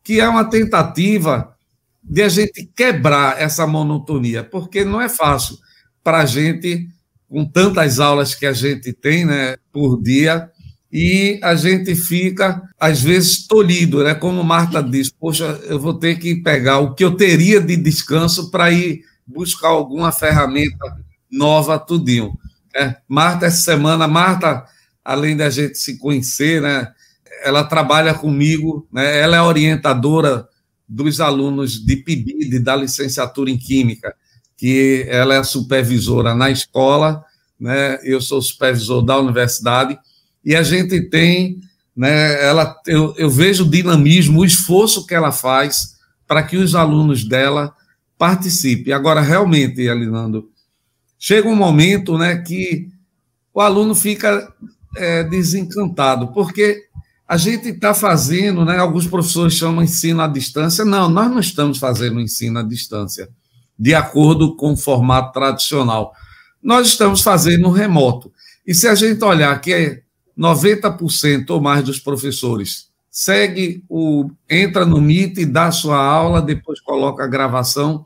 que é uma tentativa de a gente quebrar essa monotonia, porque não é fácil para a gente com tantas aulas que a gente tem né, por dia, e a gente fica, às vezes, tolhido, né? Como Marta diz, poxa, eu vou ter que pegar o que eu teria de descanso para ir buscar alguma ferramenta nova, tudinho. É, Marta, essa semana, Marta, além da gente se conhecer, né? Ela trabalha comigo, né? Ela é orientadora dos alunos de PIBID, da licenciatura em Química que ela é supervisora na escola, né? Eu sou supervisor da universidade e a gente tem, né? Ela, eu, eu vejo o dinamismo, o esforço que ela faz para que os alunos dela participe. Agora, realmente, Elinando, chega um momento né, que o aluno fica é, desencantado, porque a gente está fazendo, né, alguns professores chamam ensino à distância. Não, nós não estamos fazendo ensino à distância, de acordo com o formato tradicional. Nós estamos fazendo remoto. E se a gente olhar que 90% ou mais dos professores segue o entra no Meet e dá sua aula, depois coloca a gravação.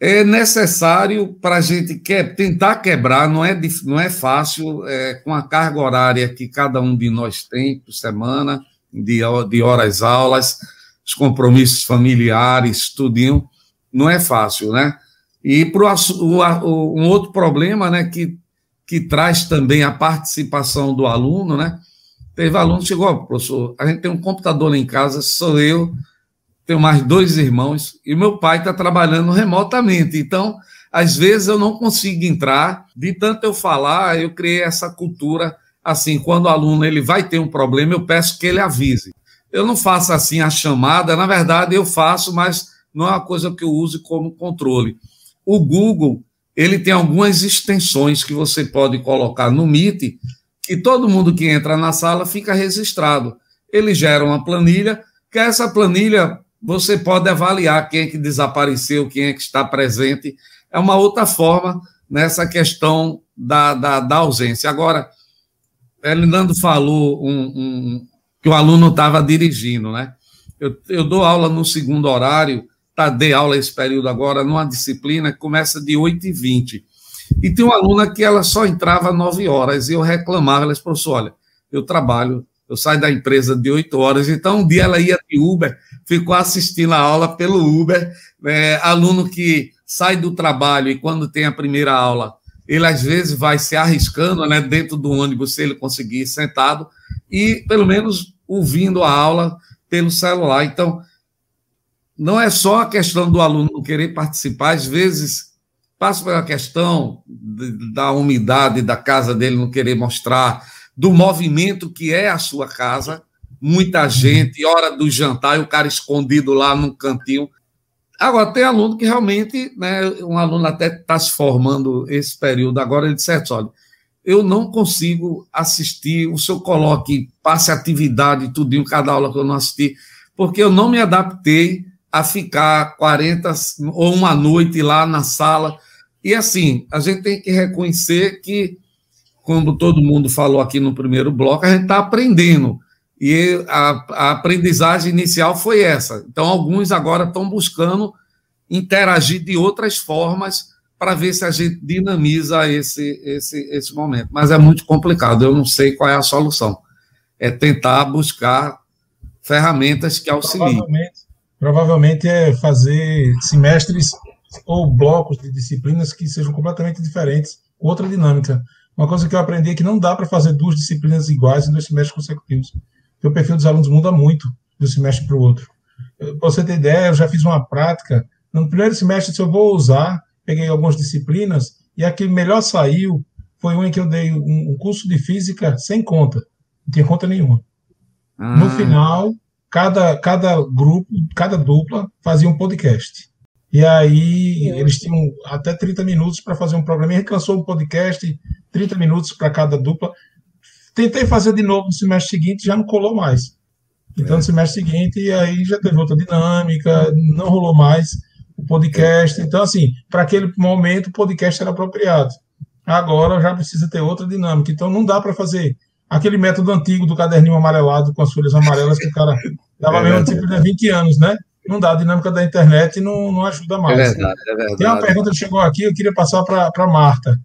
É necessário para a gente que, tentar quebrar, não é, não é fácil, é, com a carga horária que cada um de nós tem por semana, de, de horas aulas, os compromissos familiares, tudinho, não é fácil, né? E pro, o, um outro problema, né, que, que traz também a participação do aluno, né? Teve aluno que chegou, professor, a gente tem um computador lá em casa, sou eu, tenho mais dois irmãos, e meu pai está trabalhando remotamente. Então, às vezes eu não consigo entrar, de tanto eu falar, eu criei essa cultura, assim, quando o aluno ele vai ter um problema, eu peço que ele avise. Eu não faço assim a chamada, na verdade eu faço, mas não é uma coisa que eu use como controle. O Google, ele tem algumas extensões que você pode colocar no Meet que todo mundo que entra na sala fica registrado. Ele gera uma planilha, que essa planilha você pode avaliar quem é que desapareceu, quem é que está presente. É uma outra forma nessa questão da, da, da ausência. Agora, Elinando falou um, um, que o aluno estava dirigindo, né? Eu, eu dou aula no segundo horário, tá, dei aula esse período agora, numa disciplina que começa de 8h20. E tem uma aluna que ela só entrava nove horas e eu reclamava, ela disse, professor, olha, eu trabalho, eu saio da empresa de oito horas, então um dia ela ia de Uber, ficou assistindo a aula pelo Uber, é, aluno que sai do trabalho e quando tem a primeira aula, ele às vezes vai se arriscando né, dentro do ônibus, se ele conseguir sentado, e pelo menos ouvindo a aula pelo celular. Então, não é só a questão do aluno querer participar, às vezes passa pela questão da umidade da casa dele não querer mostrar, do movimento que é a sua casa, muita gente, hora do jantar, e o cara escondido lá num cantinho. Agora, tem aluno que realmente, né, um aluno até está se formando esse período agora, ele disse, olha, eu não consigo assistir, o senhor coloque, passe atividade, tudinho, cada aula que eu não assisti, porque eu não me adaptei a ficar 40 ou uma noite lá na sala e assim, a gente tem que reconhecer que, como todo mundo falou aqui no primeiro bloco, a gente está aprendendo. E a, a, aprendizagem inicial foi essa. Então, alguns agora estão buscando interagir de outras formas para ver se a gente dinamiza esse, esse, esse momento. Mas é muito complicado, eu não sei qual é a solução. É tentar buscar ferramentas que auxiliem. Provavelmente, provavelmente é fazer semestres ou blocos de disciplinas que sejam completamente diferentes, outra dinâmica. Uma coisa que eu aprendi é que não dá para fazer duas disciplinas iguais em dois semestres consecutivos, porque o perfil dos alunos muda muito de um semestre para o outro. Para você ter ideia, eu já fiz uma prática. No primeiro semestre, se eu vou usar, peguei algumas disciplinas, e a que melhor saiu foi uma em que eu dei um, curso de física sem conta, não tinha conta nenhuma. Ah. No final, cada, cada grupo, cada dupla fazia um podcast. E aí eles tinham até 30 minutos para fazer um programa. E cansou um podcast, 30 minutos para cada dupla. Tentei fazer de novo no semestre seguinte, já não colou mais. Então, é. no semestre seguinte, e aí já teve outra dinâmica, não rolou mais o podcast. Então, assim, para aquele momento, o podcast era apropriado. Agora já precisa ter outra dinâmica. Então, não dá para fazer aquele método antigo do caderninho amarelado com as folhas amarelas que o cara dava é mesmo tipo de 20 anos, né? não dá, a dinâmica da internet não, não ajuda mais. É verdade, é verdade. Tem uma pergunta que chegou aqui, eu queria passar para a Marta.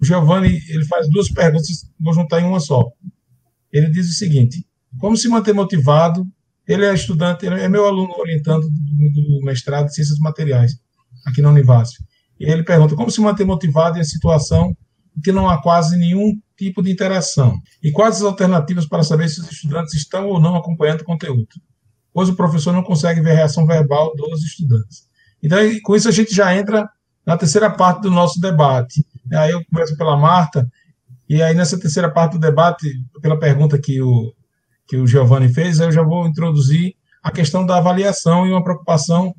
O Giovanni, ele faz duas perguntas, vou juntar em uma só. Ele diz o seguinte, como se manter motivado, ele é estudante, ele é meu aluno orientando do, mestrado de Ciências Materiais, aqui na Univasf. E ele pergunta, como se manter motivado em situação em que não há quase nenhum tipo de interação? E quais as alternativas para saber se os estudantes estão ou não acompanhando o conteúdo? pois o professor não consegue ver a reação verbal dos estudantes. Então, com isso, a gente já entra na terceira parte do nosso debate. Aí eu começo pela Marta, e aí nessa terceira parte do debate, pela pergunta que o, que o Giovanni fez, eu já vou introduzir a questão da avaliação e uma preocupação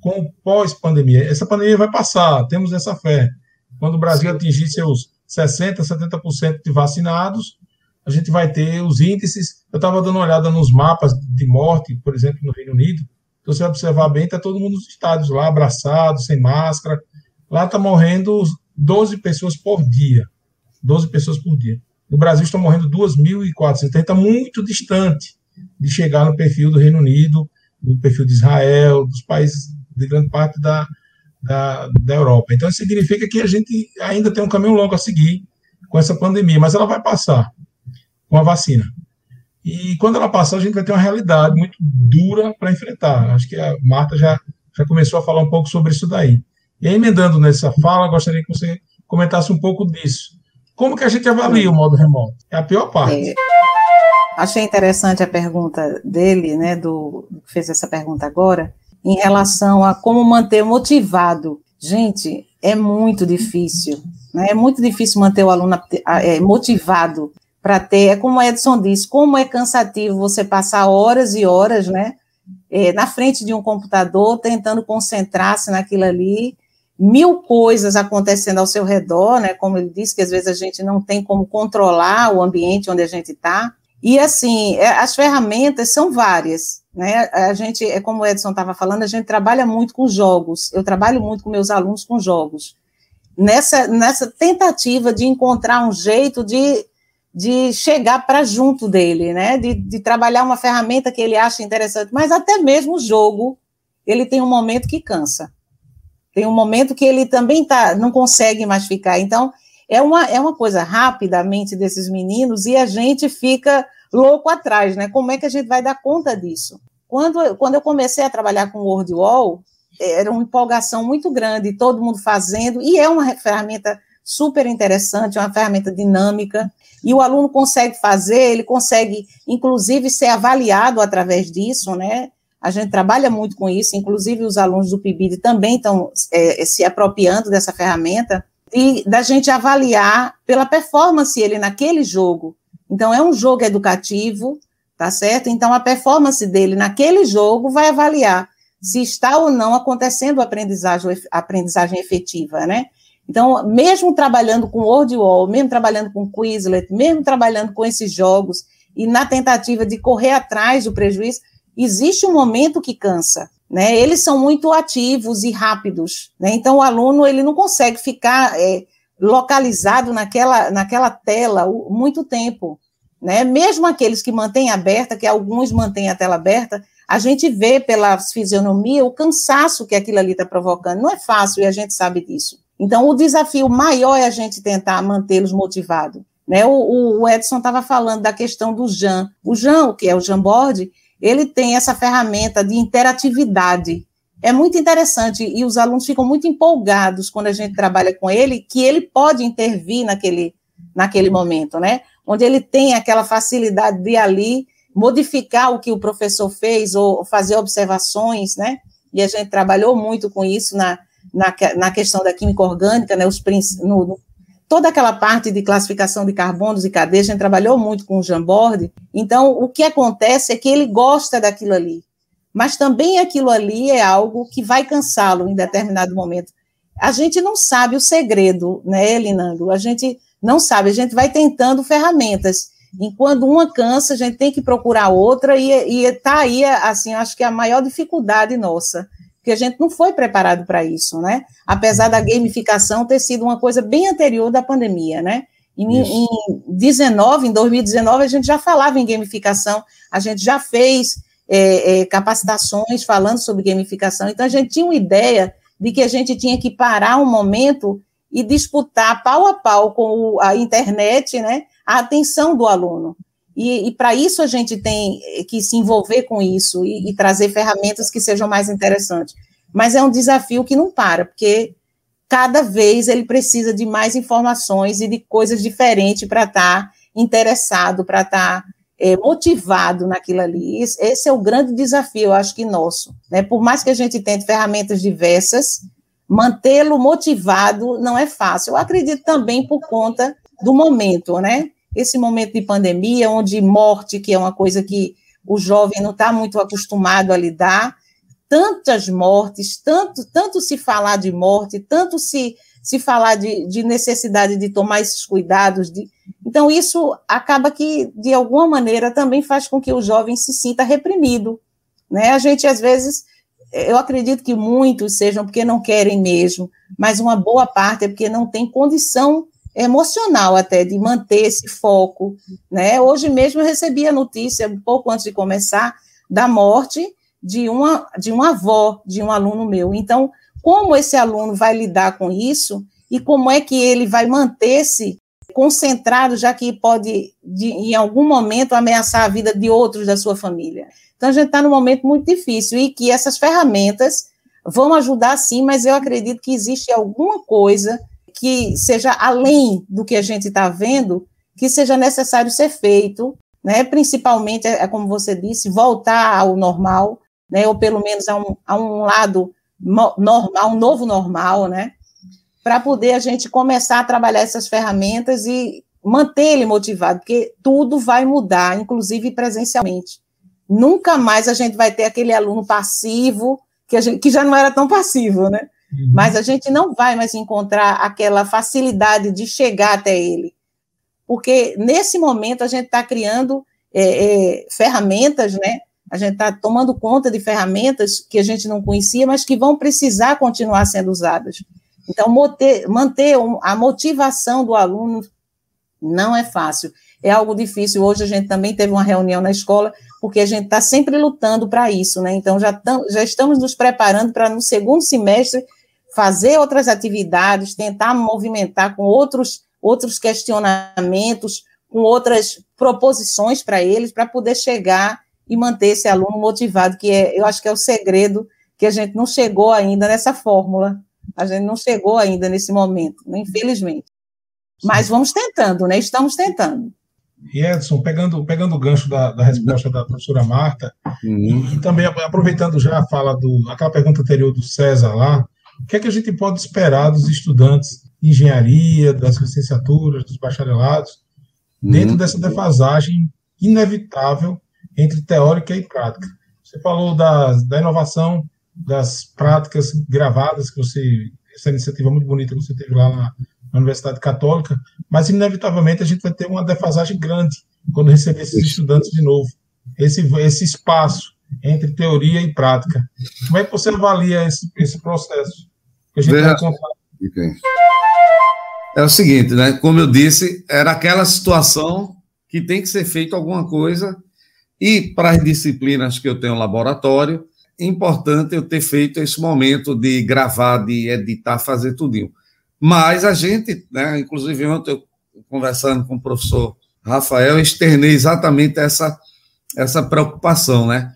com pós-pandemia. Essa pandemia vai passar, temos essa fé. Quando o Brasil atingir seus 60%, 70% de vacinados, a gente vai ter os índices. Eu estava dando uma olhada nos mapas de morte, por exemplo, no Reino Unido. Você vai observar bem, está todo mundo nos estádios lá, abraçado, sem máscara. Lá está morrendo 12 pessoas por dia. 12 pessoas por dia. No Brasil estão morrendo 2.400. Então, está muito distante de chegar no perfil do Reino Unido, no perfil de Israel, dos países de grande parte da, da, da Europa. Então, isso significa que a gente ainda tem um caminho longo a seguir com essa pandemia, mas ela vai passar com a vacina. E quando ela passar, a gente vai ter uma realidade muito dura para enfrentar. Acho que a Marta já, já começou a falar um pouco sobre isso daí. E aí, emendando nessa fala, gostaria que você comentasse um pouco disso. Como que a gente avalia o modo remoto? É a pior parte. É. Achei interessante a pergunta dele, né, do que fez essa pergunta agora, em relação a como manter motivado. Gente, é muito difícil, né? É muito difícil manter o aluno é, motivado para ter, é como o Edson disse, como é cansativo você passar horas e horas, né, é, na frente de um computador, tentando concentrar-se naquilo ali, mil coisas acontecendo ao seu redor, né, como ele disse, que às vezes a gente não tem como controlar o ambiente onde a gente está, e assim, é, as ferramentas são várias, né? A gente, é como o Edson estava falando, a gente trabalha muito com jogos. Eu trabalho muito com meus alunos com jogos. Nessa, nessa tentativa de encontrar um jeito de, de chegar para junto dele, né? De, de trabalhar uma ferramenta que ele acha interessante, mas até mesmo o jogo, ele tem um momento que cansa. Tem um momento que ele também tá, não consegue mais ficar. Então, é uma, é uma coisa rápida a mente desses meninos e a gente fica louco atrás, né? Como é que a gente vai dar conta disso? Quando, quando eu comecei a trabalhar com o WordWall, era uma empolgação muito grande, todo mundo fazendo, e é uma ferramenta super interessante, é uma ferramenta dinâmica, e o aluno consegue fazer, ele consegue, inclusive, ser avaliado através disso, né? A gente trabalha muito com isso, inclusive os alunos do PIBID também estão é, se apropriando dessa ferramenta, e da gente avaliar pela performance ele naquele jogo. Então, é um jogo educativo, tá certo? Então, a performance dele naquele jogo vai avaliar se está ou não acontecendo a aprendizagem, aprendizagem efetiva, né? Então, mesmo trabalhando com WordWall, mesmo trabalhando com Quizlet, mesmo trabalhando com esses jogos, e na tentativa de correr atrás do prejuízo, existe um momento que cansa né? Eles são muito ativos e rápidos, né? Então o aluno ele não consegue ficar é, localizado naquela, naquela tela muito tempo, né? Mesmo aqueles que mantêm aberta, que alguns mantêm a tela aberta, a gente vê pela fisionomia o cansaço que aquilo ali está provocando. Não é fácil e a gente sabe disso. Então o desafio maior é a gente tentar mantê-los motivados. Né, o, o Edson estava falando da questão do Jan. O Jan, que é o Jamboard, ele tem essa ferramenta de interatividade. É muito interessante e os alunos ficam muito empolgados quando a gente trabalha com ele, que ele pode intervir naquele, naquele momento, né? Onde ele tem aquela facilidade de ali modificar o que o professor fez ou fazer observações, né? E a gente trabalhou muito com isso na, na, na questão da química orgânica, né? Os, no, no toda aquela parte de classificação de carbonos e cadeias, a gente trabalhou muito com o Jamboard, então o que acontece é que ele gosta daquilo ali, mas também aquilo ali é algo que vai cansá-lo em determinado momento. A gente não sabe o segredo, né, Linando? A gente não sabe, a gente vai tentando ferramentas. Enquanto uma cansa, a gente tem que procurar outra, e está aí, assim, acho que é a maior dificuldade nossa porque a gente não foi preparado para isso, né? Apesar da gamificação ter sido uma coisa bem anterior da pandemia, né? Em, em 19, em 2019, a gente já falava em gamificação, a gente já fez é, é, capacitações falando sobre gamificação, então a gente tinha uma ideia de que a gente tinha que parar um momento e disputar pau a pau com a internet, né, a atenção do aluno. E, e para isso a gente tem que se envolver com isso e, e trazer ferramentas que sejam mais interessantes. Mas é um desafio que não para, porque cada vez ele precisa de mais informações e de coisas diferentes para estar tá interessado, para estar tá, é, motivado naquilo ali. Esse é o grande desafio, acho que nosso. Né? Por mais que a gente tente ferramentas diversas, mantê-lo motivado não é fácil. Eu acredito também por conta do momento, né? esse momento de pandemia, onde morte, que é uma coisa que o jovem não está muito acostumado a lidar, tantas mortes, tanto, tanto se falar de morte, tanto se, se falar de, de necessidade de tomar esses cuidados. De, então, isso acaba que, de alguma maneira, também faz com que o jovem se sinta reprimido. Né? A gente, às vezes, eu acredito que muitos sejam porque não querem mesmo, mas uma boa parte é porque não tem condição emocional até de manter esse foco, né? Hoje mesmo eu recebi a notícia, um pouco antes de começar, da morte de uma, de uma avó de um aluno meu. Então, como esse aluno vai lidar com isso e como é que ele vai manter-se concentrado, já que pode, de, em algum momento, ameaçar a vida de outros da sua família. Então, a gente está num momento muito difícil e que essas ferramentas vão ajudar sim, mas eu acredito que existe alguma coisa que seja além do que a gente está vendo, que seja necessário ser feito, né? principalmente, é, é como você disse, voltar ao normal, né? ou pelo menos a um, a um lado normal, um novo normal, né? para poder a gente começar a trabalhar essas ferramentas e manter ele motivado, porque tudo vai mudar, inclusive presencialmente. Nunca mais a gente vai ter aquele aluno passivo, que, gente, que já não era tão passivo, né? Uhum. Mas a gente não vai mais encontrar aquela facilidade de chegar até ele. Porque nesse momento a gente está criando é, é, ferramentas, né? A gente está tomando conta de ferramentas que a gente não conhecia, mas que vão precisar continuar sendo usadas. Então, manter, a motivação do aluno não é fácil. É algo difícil. Hoje a gente também teve uma reunião na escola, porque a gente está sempre lutando para isso, né? Então, já, tam, já estamos nos preparando para, no segundo semestre, fazer outras atividades, tentar movimentar com outros, outros questionamentos, com outras proposições para eles, para poder chegar e manter esse aluno motivado, que é, eu acho que é o segredo que a gente não chegou ainda nessa fórmula. A gente não chegou ainda nesse momento, né, infelizmente. Mas vamos tentando, né? Estamos tentando. E Edson, pegando, pegando o gancho da, da resposta da professora Marta, uhum. e, e, também aproveitando já a fala do aquela pergunta anterior do César lá, o que é que a gente pode esperar dos estudantes de engenharia, das licenciaturas, dos bacharelados, uhum. dentro dessa defasagem inevitável entre teórica e prática? Você falou da, da inovação das práticas gravadas, que você, essa iniciativa muito bonita que você teve lá na, na Universidade Católica, mas inevitavelmente a gente vai ter uma defasagem grande quando receber esses estudantes de novo. Esse, esse espaço entre teoria e prática. Como é que você avalia esse, esse processo? Que a gente contar? É o seguinte, né? Como eu disse, era aquela situação que tem que ser feito alguma coisa, e para as disciplinas que eu tenho laboratório, importante eu ter feito esse momento de gravar, de editar, fazer tudinho. Mas a gente, né, inclusive ontem eu conversando com o professor Rafael, externei exatamente essa, essa preocupação, né?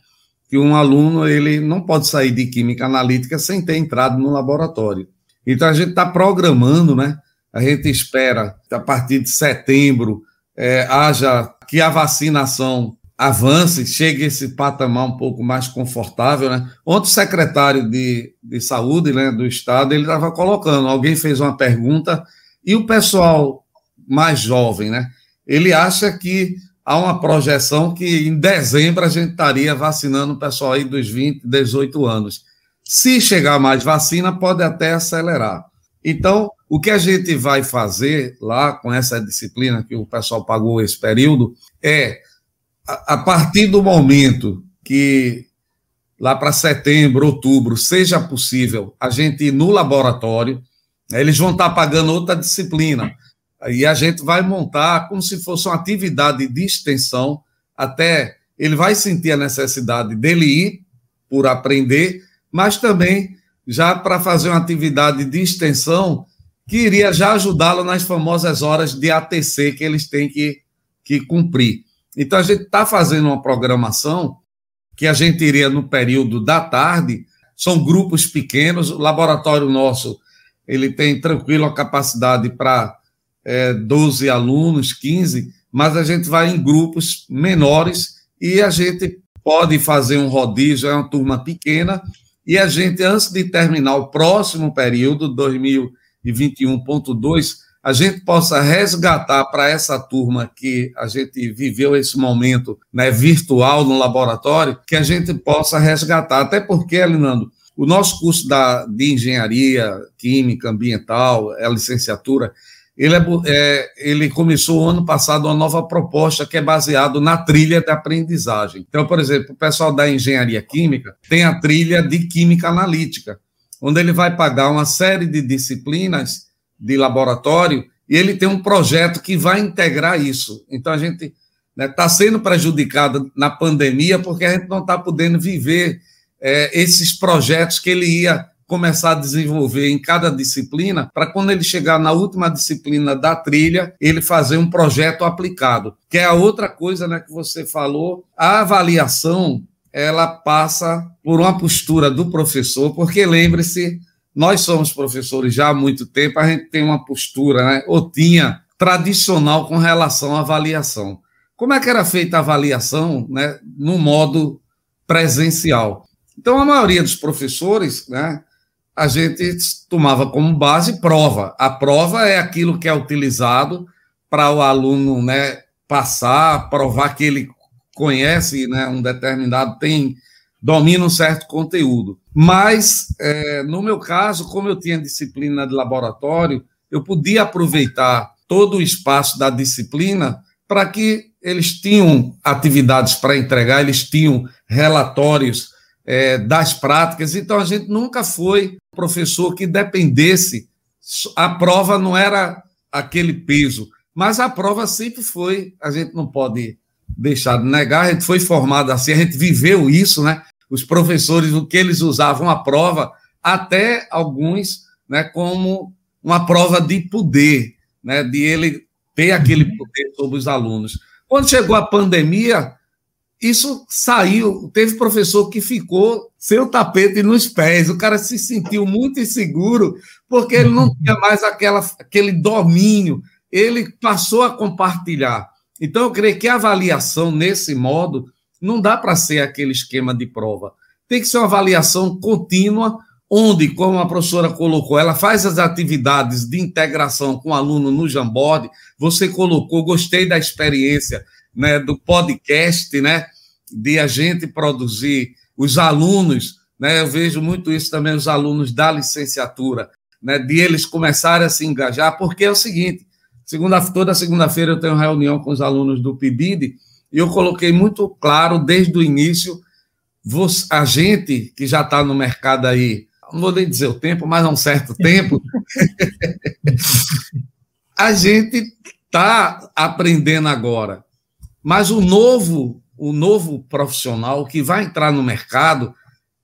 Que um aluno ele não pode sair de química analítica sem ter entrado no laboratório. Então a gente está programando, né? A gente espera que a partir de setembro é, haja que a vacinação avance, chegue a esse patamar um pouco mais confortável, né? Ontem o secretário de, de saúde né, do estado, ele estava colocando, alguém fez uma pergunta, e o pessoal mais jovem, né? Ele acha que há uma projeção que em dezembro a gente estaria vacinando o pessoal aí dos 20, 18 anos. Se chegar mais vacina, pode até acelerar. Então, o que a gente vai fazer lá com essa disciplina que o pessoal pagou esse período é a, partir do momento que lá para setembro, outubro, seja possível a gente ir no laboratório, né, eles vão estar pagando outra disciplina. E a gente vai montar como se fosse uma atividade de extensão, até ele vai sentir a necessidade dele ir por aprender, mas também já para fazer uma atividade de extensão que iria já ajudá-lo nas famosas horas de ATC que eles têm que, que cumprir. Então, a gente está fazendo uma programação que a gente iria no período da tarde, são grupos pequenos, o laboratório nosso ele tem tranquilo a capacidade para é, 12 alunos, 15, mas a gente vai em grupos menores e a gente pode fazer um rodízio, é uma turma pequena, e a gente, antes de terminar o próximo período, 2021.2, a gente possa resgatar para essa turma que a gente viveu esse momento né, virtual no laboratório, que a gente possa resgatar. Até porque, Elinando, o nosso curso da, de engenharia química ambiental, a licenciatura, ele, é, é, ele começou ano passado uma nova proposta que é baseado na trilha de aprendizagem. Então, por exemplo, o pessoal da engenharia química tem a trilha de química analítica, onde ele vai pagar uma série de disciplinas de laboratório e ele tem um projeto que vai integrar isso. Então, a gente está né, tá sendo prejudicado na pandemia porque a gente não está podendo viver é, esses projetos que ele ia começar a desenvolver em cada disciplina, para quando ele chegar na última disciplina da trilha, ele fazer um projeto aplicado. Que é a outra coisa né, que você falou, a avaliação ela passa por uma postura do professor, porque lembre-se, nós somos professores já há muito tempo, a gente tem uma postura, né, ou tinha, tradicional com relação à avaliação. Como é que era feita a avaliação né, no modo presencial? Então, a maioria dos professores, né, a gente tomava como base prova. A prova é aquilo que é utilizado para o aluno né, passar, provar que ele conhece né, um determinado, tem, domina um certo conteúdo. Mas, é, no meu caso, como eu tinha disciplina de laboratório, eu podia aproveitar todo o espaço da disciplina para que eles tinham atividades para entregar, eles tinham relatórios é, das práticas. Então, a gente nunca foi professor que dependesse, a prova não era aquele peso, mas a prova sempre foi, a gente não pode deixar de negar, a gente foi formado assim, a gente viveu isso, né? Os professores, o que eles usavam a prova, até alguns, né, como uma prova de poder, né, de ele ter aquele poder sobre os alunos. Quando chegou a pandemia, isso saiu. Teve professor que ficou sem o tapete nos pés. O cara se sentiu muito inseguro porque ele não tinha mais aquela, aquele domínio. Ele passou a compartilhar. Então, eu creio que a avaliação nesse modo não dá para ser aquele esquema de prova. Tem que ser uma avaliação contínua, onde, como a professora colocou, ela faz as atividades de integração com o aluno no Jamboard. Você colocou, gostei da experiência né, do podcast, né, de a gente produzir os alunos, né, eu vejo muito isso também, os alunos da licenciatura, né, de eles começarem a se engajar, porque é o seguinte, segunda, toda segunda-feira eu tenho reunião com os alunos do PIBID, e eu coloquei muito claro desde o início, a gente que já está no mercado aí, não vou nem dizer o tempo, mas há um certo tempo, a gente está aprendendo agora. Mas o novo, o novo profissional que vai entrar no mercado,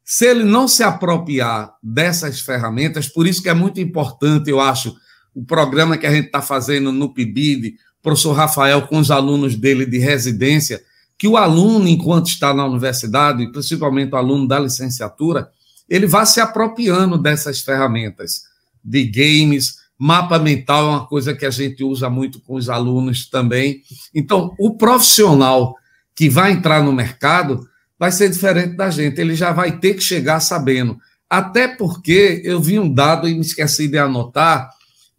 se ele não se apropriar dessas ferramentas, por isso que é muito importante, eu acho, o programa que a gente está fazendo no PIBID, professor Rafael com os alunos dele de residência, que o aluno, enquanto está na universidade, principalmente o aluno da licenciatura, ele vá se apropriando dessas ferramentas de games, Mapa mental é uma coisa que a gente usa muito com os alunos também. Então, o profissional que vai entrar no mercado vai ser diferente da gente, ele já vai ter que chegar sabendo. Até porque eu vi um dado e me esqueci de anotar: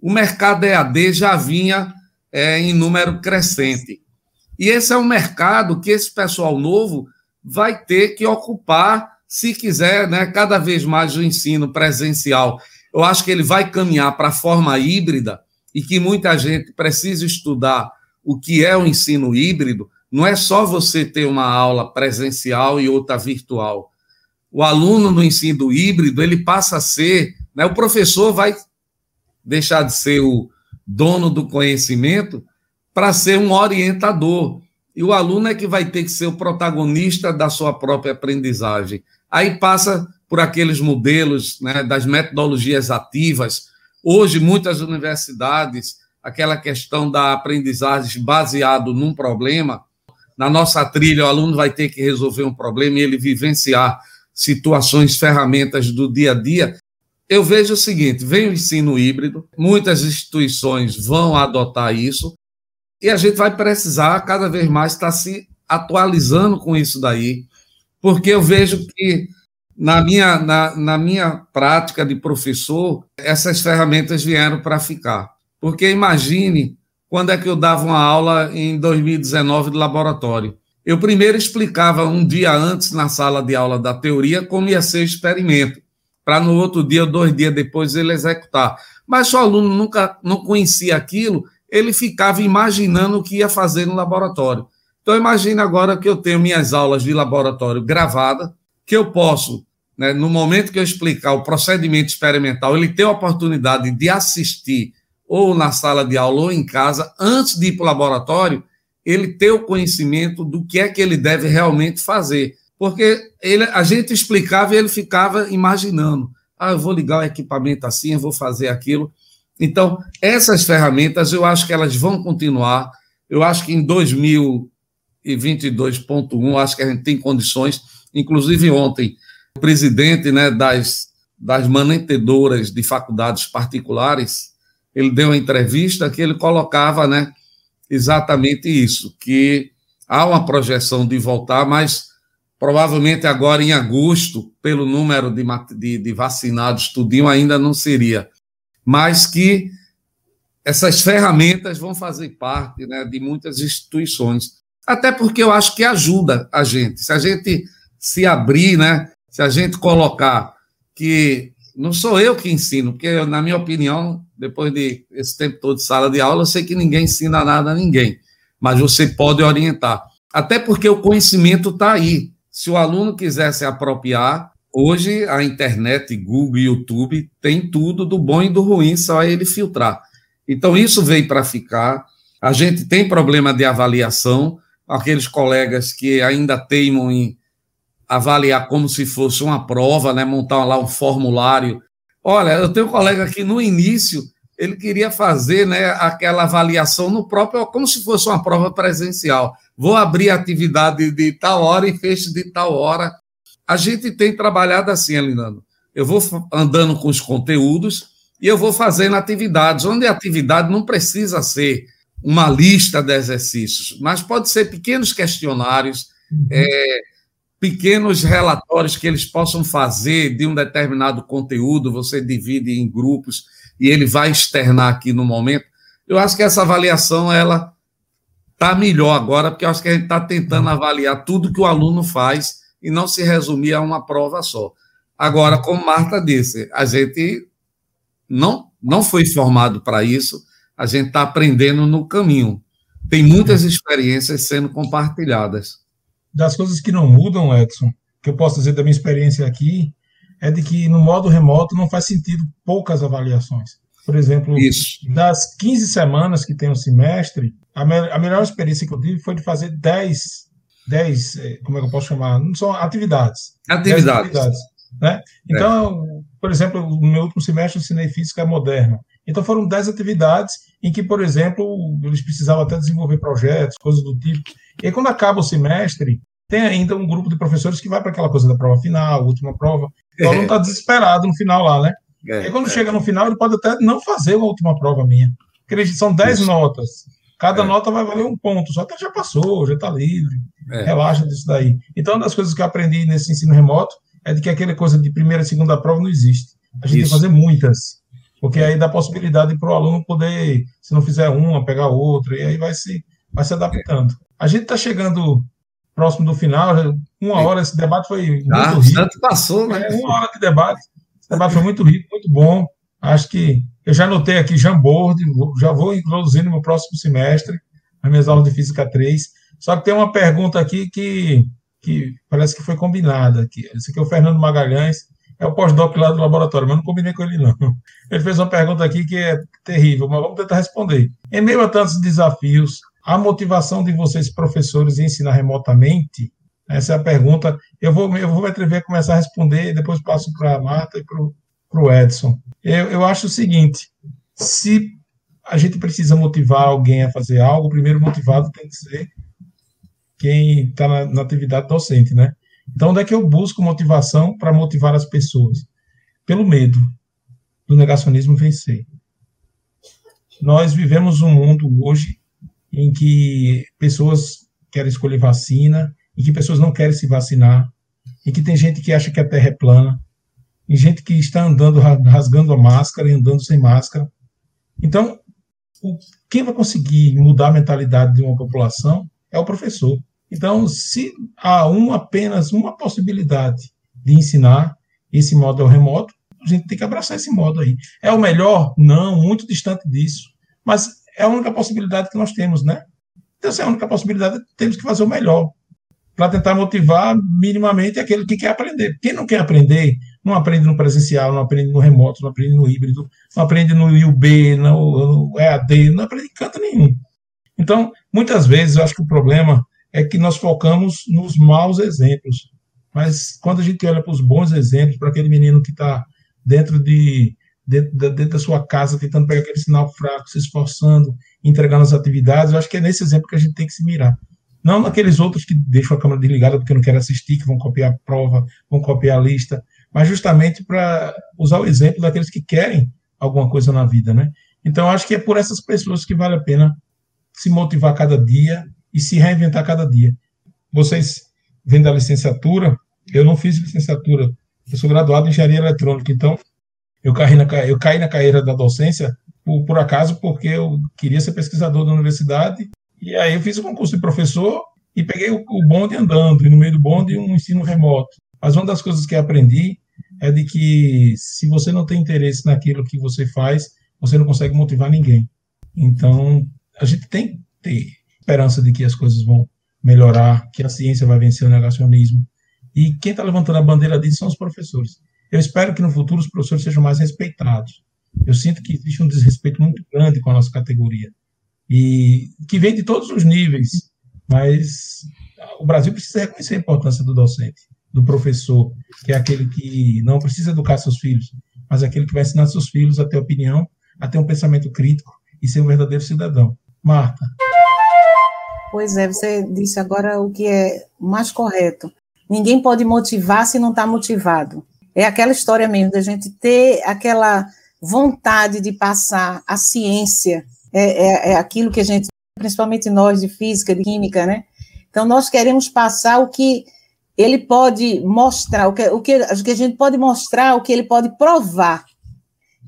o mercado EAD já vinha é, em número crescente. E esse é um mercado que esse pessoal novo vai ter que ocupar, se quiser, né, cada vez mais o ensino presencial eu acho que ele vai caminhar para a forma híbrida e que muita gente precisa estudar o que é o ensino híbrido. Não é só você ter uma aula presencial e outra virtual. O aluno no ensino híbrido, ele passa a ser, né, o professor vai deixar de ser o dono do conhecimento para ser um orientador. E o aluno é que vai ter que ser o protagonista da sua própria aprendizagem. Aí passa por aqueles modelos né, das metodologias ativas. Hoje, muitas universidades, aquela questão da aprendizagem baseado num problema, na nossa trilha, o aluno vai ter que resolver um problema e ele vivenciar situações, ferramentas do dia a dia. Eu vejo o seguinte: vem o ensino híbrido, muitas instituições vão adotar isso, e a gente vai precisar cada vez mais estar se atualizando com isso daí, porque eu vejo que na minha, na, na minha prática de professor, essas ferramentas vieram para ficar. Porque imagine quando é que eu dava uma aula em 2019 de laboratório. Eu primeiro explicava um dia antes na sala de aula da teoria como ia ser o experimento, para no outro dia, dois dias depois, ele executar. Mas se o aluno nunca não conhecia aquilo, ele ficava imaginando o que ia fazer no laboratório. Então, imagine agora que eu tenho minhas aulas de laboratório gravadas, que eu posso, né, no momento que eu explicar o procedimento experimental, ele ter a oportunidade de assistir ou na sala de aula ou em casa, antes de ir para o laboratório, ele ter o conhecimento do que é que ele deve realmente fazer. Porque ele, a gente explicava e ele ficava imaginando. Ah, eu vou ligar o equipamento assim, eu vou fazer aquilo. Então, essas ferramentas, eu acho que elas vão continuar. Eu acho que em 2022.1, acho que a gente tem condições. Inclusive, ontem, o presidente né, das, das manutentoras de faculdades particulares, ele deu uma entrevista que ele colocava né, exatamente isso, que há uma projeção de voltar, mas provavelmente agora em agosto, pelo número de, de, de vacinados, tudinho ainda não seria, mas que essas ferramentas vão fazer parte né, de muitas instituições, até porque eu acho que ajuda a gente. Se a gente se abrir, né, se a gente colocar que não sou eu que ensino, porque, na minha opinião, depois de esse tempo todo de sala de aula, eu sei que ninguém ensina nada a ninguém, mas você pode orientar. Até porque o conhecimento está aí. Se o aluno quiser se apropriar, hoje a internet, Google, YouTube, tem tudo do bom e do ruim, só ele filtrar. Então, isso veio para ficar. A gente tem problema de avaliação, aqueles colegas que ainda teimam em avaliar como se fosse uma prova, né? montar lá um formulário. Olha, eu tenho um colega que no início ele queria fazer né, aquela avaliação no próprio, como se fosse uma prova presencial. Vou abrir a atividade de tal hora e fecho de tal hora. A gente tem trabalhado assim, Alinando. Eu vou andando com os conteúdos e eu vou fazendo atividades, onde a atividade não precisa ser uma lista de exercícios, mas pode ser pequenos questionários, é, pequenos relatórios que eles possam fazer de um determinado conteúdo, você divide em grupos e ele vai externar aqui no momento. Eu acho que essa avaliação ela está melhor agora, porque eu acho que a gente está tentando avaliar tudo que o aluno faz e não se resumir a uma prova só. Agora, como Marta disse, a gente não, não foi formado para isso, a gente está aprendendo no caminho. Tem muitas experiências sendo compartilhadas das coisas que não mudam, Edson, que eu posso dizer da minha experiência aqui, é de que no modo remoto não faz sentido poucas avaliações. Por exemplo, Isso. das 15 semanas que tem o semestre, a, me a melhor experiência que eu tive foi de fazer 10, 10 eh, como é que eu posso chamar? Não são atividades. Atividades. atividades né? Então, é. por exemplo, no meu último semestre eu ensinei física moderna. Então foram 10 atividades em que, por exemplo, eles precisavam até desenvolver projetos, coisas do tipo. E aí, quando acaba o semestre, tem ainda um grupo de professores que vai para aquela coisa da prova final, última prova. O aluno está desesperado no final lá, né? É, e quando é. chega no final, ele pode até não fazer a última prova minha. Porque são 10 notas. Cada é. nota vai valer um ponto, só que já passou, já está livre. É. Relaxa disso daí. Então, uma das coisas que eu aprendi nesse ensino remoto é de que aquela coisa de primeira e segunda prova não existe. A gente Isso. tem que fazer muitas. Porque aí dá possibilidade para o aluno poder, se não fizer uma, pegar outra, e aí vai se, vai se adaptando. A gente está chegando próximo do final, uma hora, esse debate foi ah, muito rico. passou, né? É, uma hora de debate. Esse debate foi muito rico, muito bom. Acho que eu já anotei aqui Jamboard, já vou introduzir no meu próximo semestre, nas minhas aulas de Física 3. Só que tem uma pergunta aqui que, que parece que foi combinada. Aqui. Esse aqui é o Fernando Magalhães é o pós-doc lá do laboratório, mas não combinei com ele, não. Ele fez uma pergunta aqui que é terrível, mas vamos tentar responder. Em meio a tantos desafios, a motivação de vocês, professores, em ensinar remotamente? Essa é a pergunta. Eu vou, eu vou me atrever a começar a responder, depois passo para a Marta e para o Edson. Eu, eu acho o seguinte: se a gente precisa motivar alguém a fazer algo, o primeiro motivado tem que ser quem está na, na atividade docente, né? Então, onde é que eu busco motivação para motivar as pessoas? Pelo medo do negacionismo vencer. Nós vivemos um mundo hoje em que pessoas querem escolher vacina, em que pessoas não querem se vacinar, em que tem gente que acha que a Terra é plana, em gente que está andando rasgando a máscara e andando sem máscara. Então, quem vai conseguir mudar a mentalidade de uma população é o professor. Então, se há um, apenas uma possibilidade de ensinar esse modo remoto, a gente tem que abraçar esse modo aí. É o melhor? Não, muito distante disso. Mas é a única possibilidade que nós temos, né? Então, se é a única possibilidade, temos que fazer o melhor para tentar motivar minimamente aquele que quer aprender. Quem não quer aprender, não aprende no presencial, não aprende no remoto, não aprende no híbrido, não aprende no IUB, no, no EAD, não aprende em canto nenhum. Então, muitas vezes, eu acho que o problema é que nós focamos nos maus exemplos. Mas quando a gente olha para os bons exemplos, para aquele menino que está dentro de dentro da, dentro da, sua casa, tentando pegar aquele sinal fraco, se esforçando, entregando as atividades, eu acho que é nesse exemplo que a gente tem que se mirar. Não naqueles outros que deixam a câmera desligada porque não querem assistir, que vão copiar a prova, vão copiar a lista, mas justamente para usar o exemplo daqueles que querem alguma coisa na vida, né? Então, acho que é por essas pessoas que vale a pena se motivar cada dia e se reinventar cada dia. Vocês vêm da licenciatura, eu não fiz licenciatura, eu sou graduado em engenharia eletrônica, então eu caí na, eu caí na carreira da docência por, por acaso, porque eu queria ser pesquisador da universidade e aí eu fiz o concurso de professor e peguei o, o bonde andando, e no meio do bonde um ensino remoto. Mas uma das coisas que aprendi é de que se você não tem interesse naquilo que você faz, você não consegue motivar ninguém. Então, a gente tem que ter esperança de que as coisas vão melhorar, que a ciência vai vencer o negacionismo. E quem está levantando a bandeira disso são os professores. Eu espero que no futuro os professores sejam mais respeitados. Eu sinto que existe um desrespeito muito grande com a nossa categoria e que vem de todos os níveis, mas o Brasil precisa reconhecer a importância do docente, do professor, que é aquele que não precisa educar seus filhos, mas é aquele que vai ensinar seus filhos a ter opinião, a ter um pensamento crítico e ser um verdadeiro cidadão. Marta. Pois é, você disse agora o que é mais correto. Ninguém pode motivar se não está motivado. É aquela história mesmo da gente ter aquela vontade de passar a ciência é, é, é aquilo que a gente, principalmente nós de física, de química, né? Então, nós queremos passar o que ele pode mostrar, o que, o que, o que a gente pode mostrar, o que ele pode provar.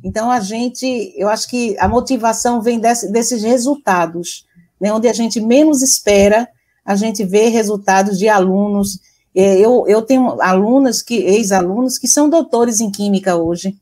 Então, a gente, eu acho que a motivação vem desse, desses resultados, né, onde a gente menos espera, a gente vê resultados de alunos. É, eu, eu tenho alunas, que ex-alunos, que são doutores em química hoje,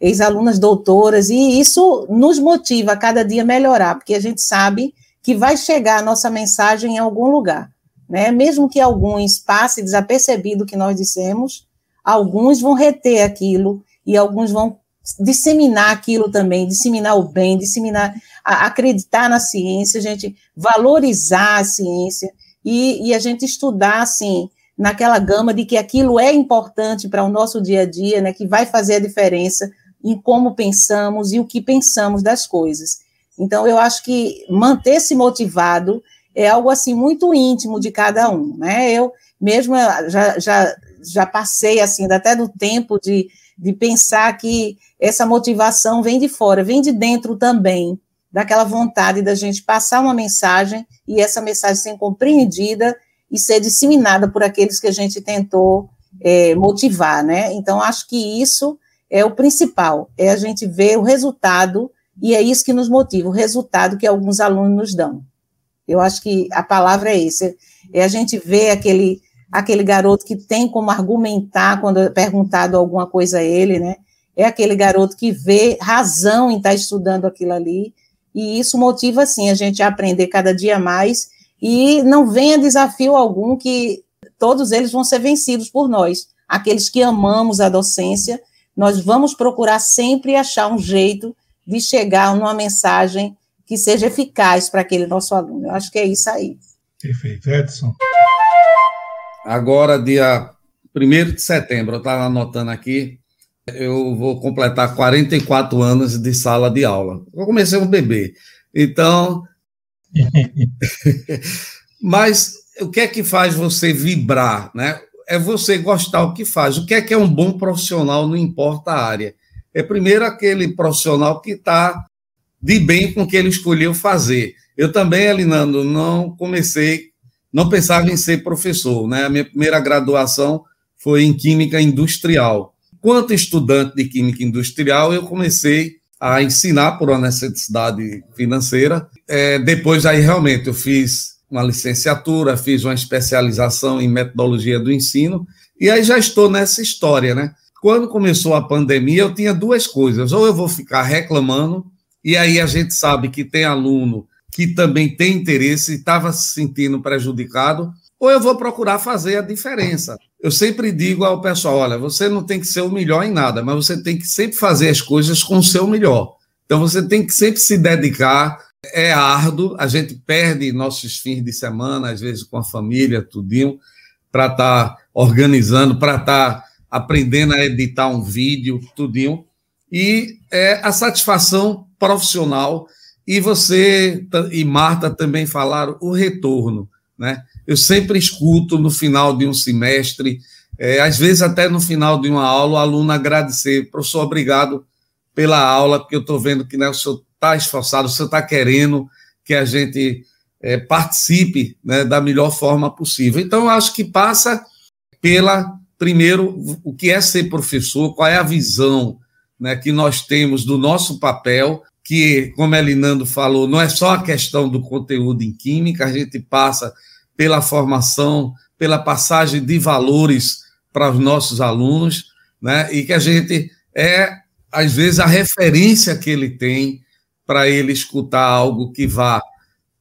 ex-alunas doutoras, e isso nos motiva a cada dia melhorar, porque a gente sabe que vai chegar a nossa mensagem em algum lugar, né? Mesmo que alguns passem desapercebido o que nós dissemos, alguns vão reter aquilo e alguns vão disseminar aquilo também, disseminar o bem, disseminar, acreditar na ciência, a gente valorizar a ciência e, e a gente estudar, assim, naquela gama de que aquilo é importante para o nosso dia a dia, né, que vai fazer a diferença em como pensamos e o que pensamos das coisas. Então, eu acho que manter-se motivado é algo assim muito íntimo de cada um, né? Eu mesmo já, já, já passei assim até do tempo de, de pensar que essa motivação vem de fora, vem de dentro também, daquela vontade da gente passar uma mensagem e essa mensagem ser compreendida e ser disseminada por aqueles que a gente tentou é, motivar, né? Então, acho que isso é o principal, é a gente ver o resultado, e é isso que nos motiva, o resultado que alguns alunos nos dão. Eu acho que a palavra é esse, é a gente ver aquele, aquele garoto que tem como argumentar quando é perguntado alguma coisa a ele, né? É aquele garoto que vê razão em estar estudando aquilo ali, e isso motiva, sim, a gente a aprender cada dia mais, e não venha desafio algum que todos eles vão ser vencidos por nós, aqueles que amamos a docência nós vamos procurar sempre achar um jeito de chegar numa mensagem que seja eficaz para aquele nosso aluno. Eu acho que é isso aí. Perfeito. Edson. Agora, dia 1 de setembro, eu estava anotando aqui, eu vou completar 44 anos de sala de aula. Eu comecei um bebê. Então. Mas o que é que faz você vibrar, né? é você gostar do que faz. O que é que é um bom profissional, não importa a área. É primeiro aquele profissional que está de bem com o que ele escolheu fazer. Eu também, Elinando, não comecei, não pensava em ser professor, né? A minha primeira graduação foi em Química Industrial. Quanto estudante de Química Industrial, eu comecei a ensinar por uma necessidade financeira. É, depois aí realmente eu fiz uma licenciatura, fiz uma especialização em metodologia do ensino e aí já estou nessa história, né? Quando começou a pandemia, eu tinha duas coisas: ou eu vou ficar reclamando, e aí a gente sabe que tem aluno que também tem interesse e estava se sentindo prejudicado, ou eu vou procurar fazer a diferença. Eu sempre digo ao pessoal: olha, você não tem que ser o melhor em nada, mas você tem que sempre fazer as coisas com o seu melhor. Então você tem que sempre se dedicar. É árduo, a gente perde nossos fins de semana, às vezes com a família, tudinho, para estar tá organizando, para estar tá aprendendo a editar um vídeo, tudinho. E é a satisfação profissional. E você e Marta também falaram o retorno, né? Eu sempre escuto no final de um semestre, é, às vezes até no final de uma aula, o aluno agradecer, professor, obrigado pela aula, porque eu estou vendo que né, o senhor está esforçado, o senhor está querendo que a gente é, participe né, da melhor forma possível. Então, acho que passa pela, primeiro, o que é ser professor, qual é a visão né, que nós temos do nosso papel, que, como a Elinando falou, não é só a questão do conteúdo em química, a gente passa pela formação, pela passagem de valores para os nossos alunos, né? E que a gente é, às vezes, a referência que ele tem para ele escutar algo que vá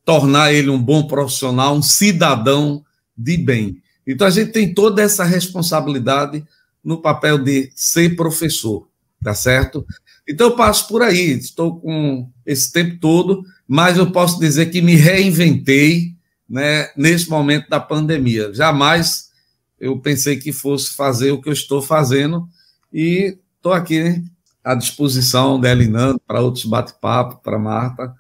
tornar ele um bom profissional, um cidadão de bem. Então, a gente tem toda essa responsabilidade no papel de ser professor, tá certo? Então, eu passo por aí, estou com esse tempo todo, mas eu posso dizer que me reinventei né, nesse momento da pandemia. Jamais eu pensei que fosse fazer o que eu estou fazendo e estou aqui né, à disposição da Elinando para outros bate-papo, para Marta,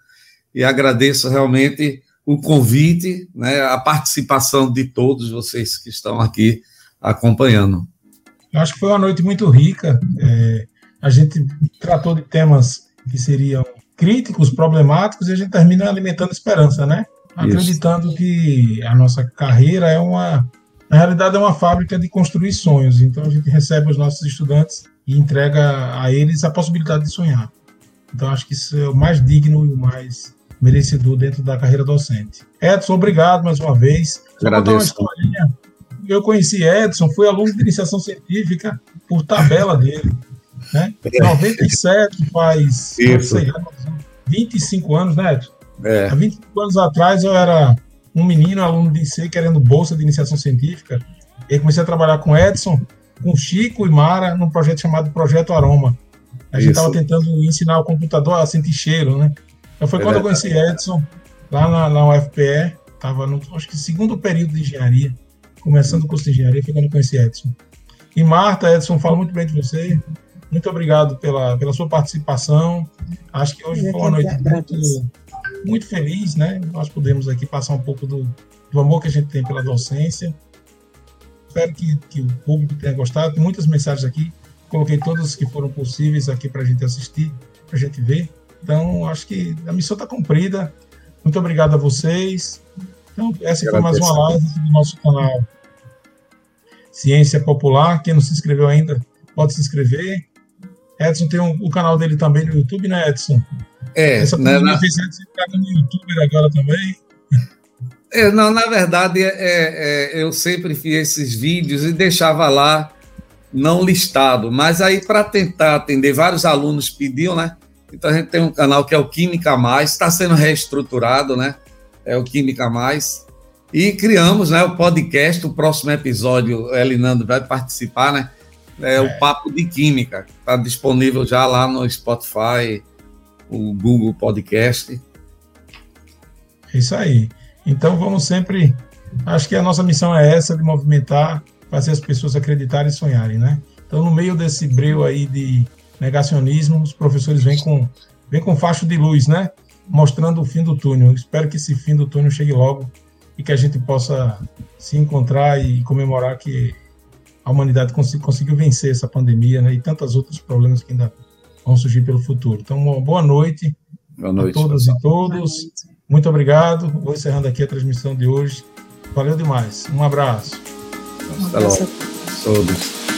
e agradeço realmente o convite, né, a participação de todos vocês que estão aqui acompanhando. Eu acho que foi uma noite muito rica. É, a gente tratou de temas que seriam críticos, problemáticos, e a gente termina alimentando esperança, né? Acreditando Isso. que a nossa carreira é uma, na realidade, é uma fábrica de construir sonhos. Então a gente recebe os nossos estudantes e entrega a eles a possibilidade de sonhar. Então acho que isso é o mais digno e o mais merecedor dentro da carreira docente. Edson, obrigado mais uma vez. Agradeço. Eu conheci Edson, fui aluno de iniciação científica por tabela dele. Né? 97 é. faz Isso. Sei, 25 anos, né, Edson? É. Há 25 anos atrás eu era um menino, aluno de IC, querendo bolsa de iniciação científica. E comecei a trabalhar com Edson, com Chico e Mara, num projeto chamado Projeto Aroma. A gente estava tentando ensinar o computador a sentir cheiro, né? Então foi é quando verdade. eu conheci Edson, lá na, na UFPE, estava no, acho que segundo período de engenharia, começando o curso de engenharia, foi quando eu conheci Edson. E Marta, Edson, fala muito bem de você. Muito obrigado pela, pela sua participação. Acho que hoje foi uma noite muito, muito feliz, né? Nós podemos aqui passar um pouco do, do amor que a gente tem pela docência. Espero que, que o público tenha gostado. Tem muitas mensagens aqui. Coloquei todas que foram possíveis aqui para a gente assistir, para a gente ver. Então, acho que a missão está cumprida. Muito obrigado a vocês. Então, essa foi mais uma live do nosso canal Ciência Popular. Quem não se inscreveu ainda, pode se inscrever. Edson tem um, o canal dele também no YouTube, né, Edson? É, Essa né, na... Edson no YouTube agora também. É, não, na verdade, é, é, eu sempre fiz esses vídeos e deixava lá não listado, mas aí para tentar atender, vários alunos pediam, né? Então a gente tem um canal que é o Química Mais, está sendo reestruturado, né? É o Química Mais. E criamos né, o podcast, o próximo episódio, Elinando vai participar, né? é, é. o Papo de Química. Está disponível já lá no Spotify, o Google Podcast. É isso aí. Então vamos sempre. Acho que a nossa missão é essa de movimentar, fazer as pessoas acreditarem e sonharem, né? Então, no meio desse breu aí de negacionismo, os professores vêm com, vêm com facho de luz, né? Mostrando o fim do túnel. Espero que esse fim do túnel chegue logo e que a gente possa se encontrar e comemorar que a humanidade cons conseguiu vencer essa pandemia né, e tantos outros problemas que ainda vão surgir pelo futuro. Então, uma boa noite, boa noite a todas pessoal. e todos. Muito obrigado. Vou encerrando aqui a transmissão de hoje. Valeu demais. Um abraço. Até logo. Todos.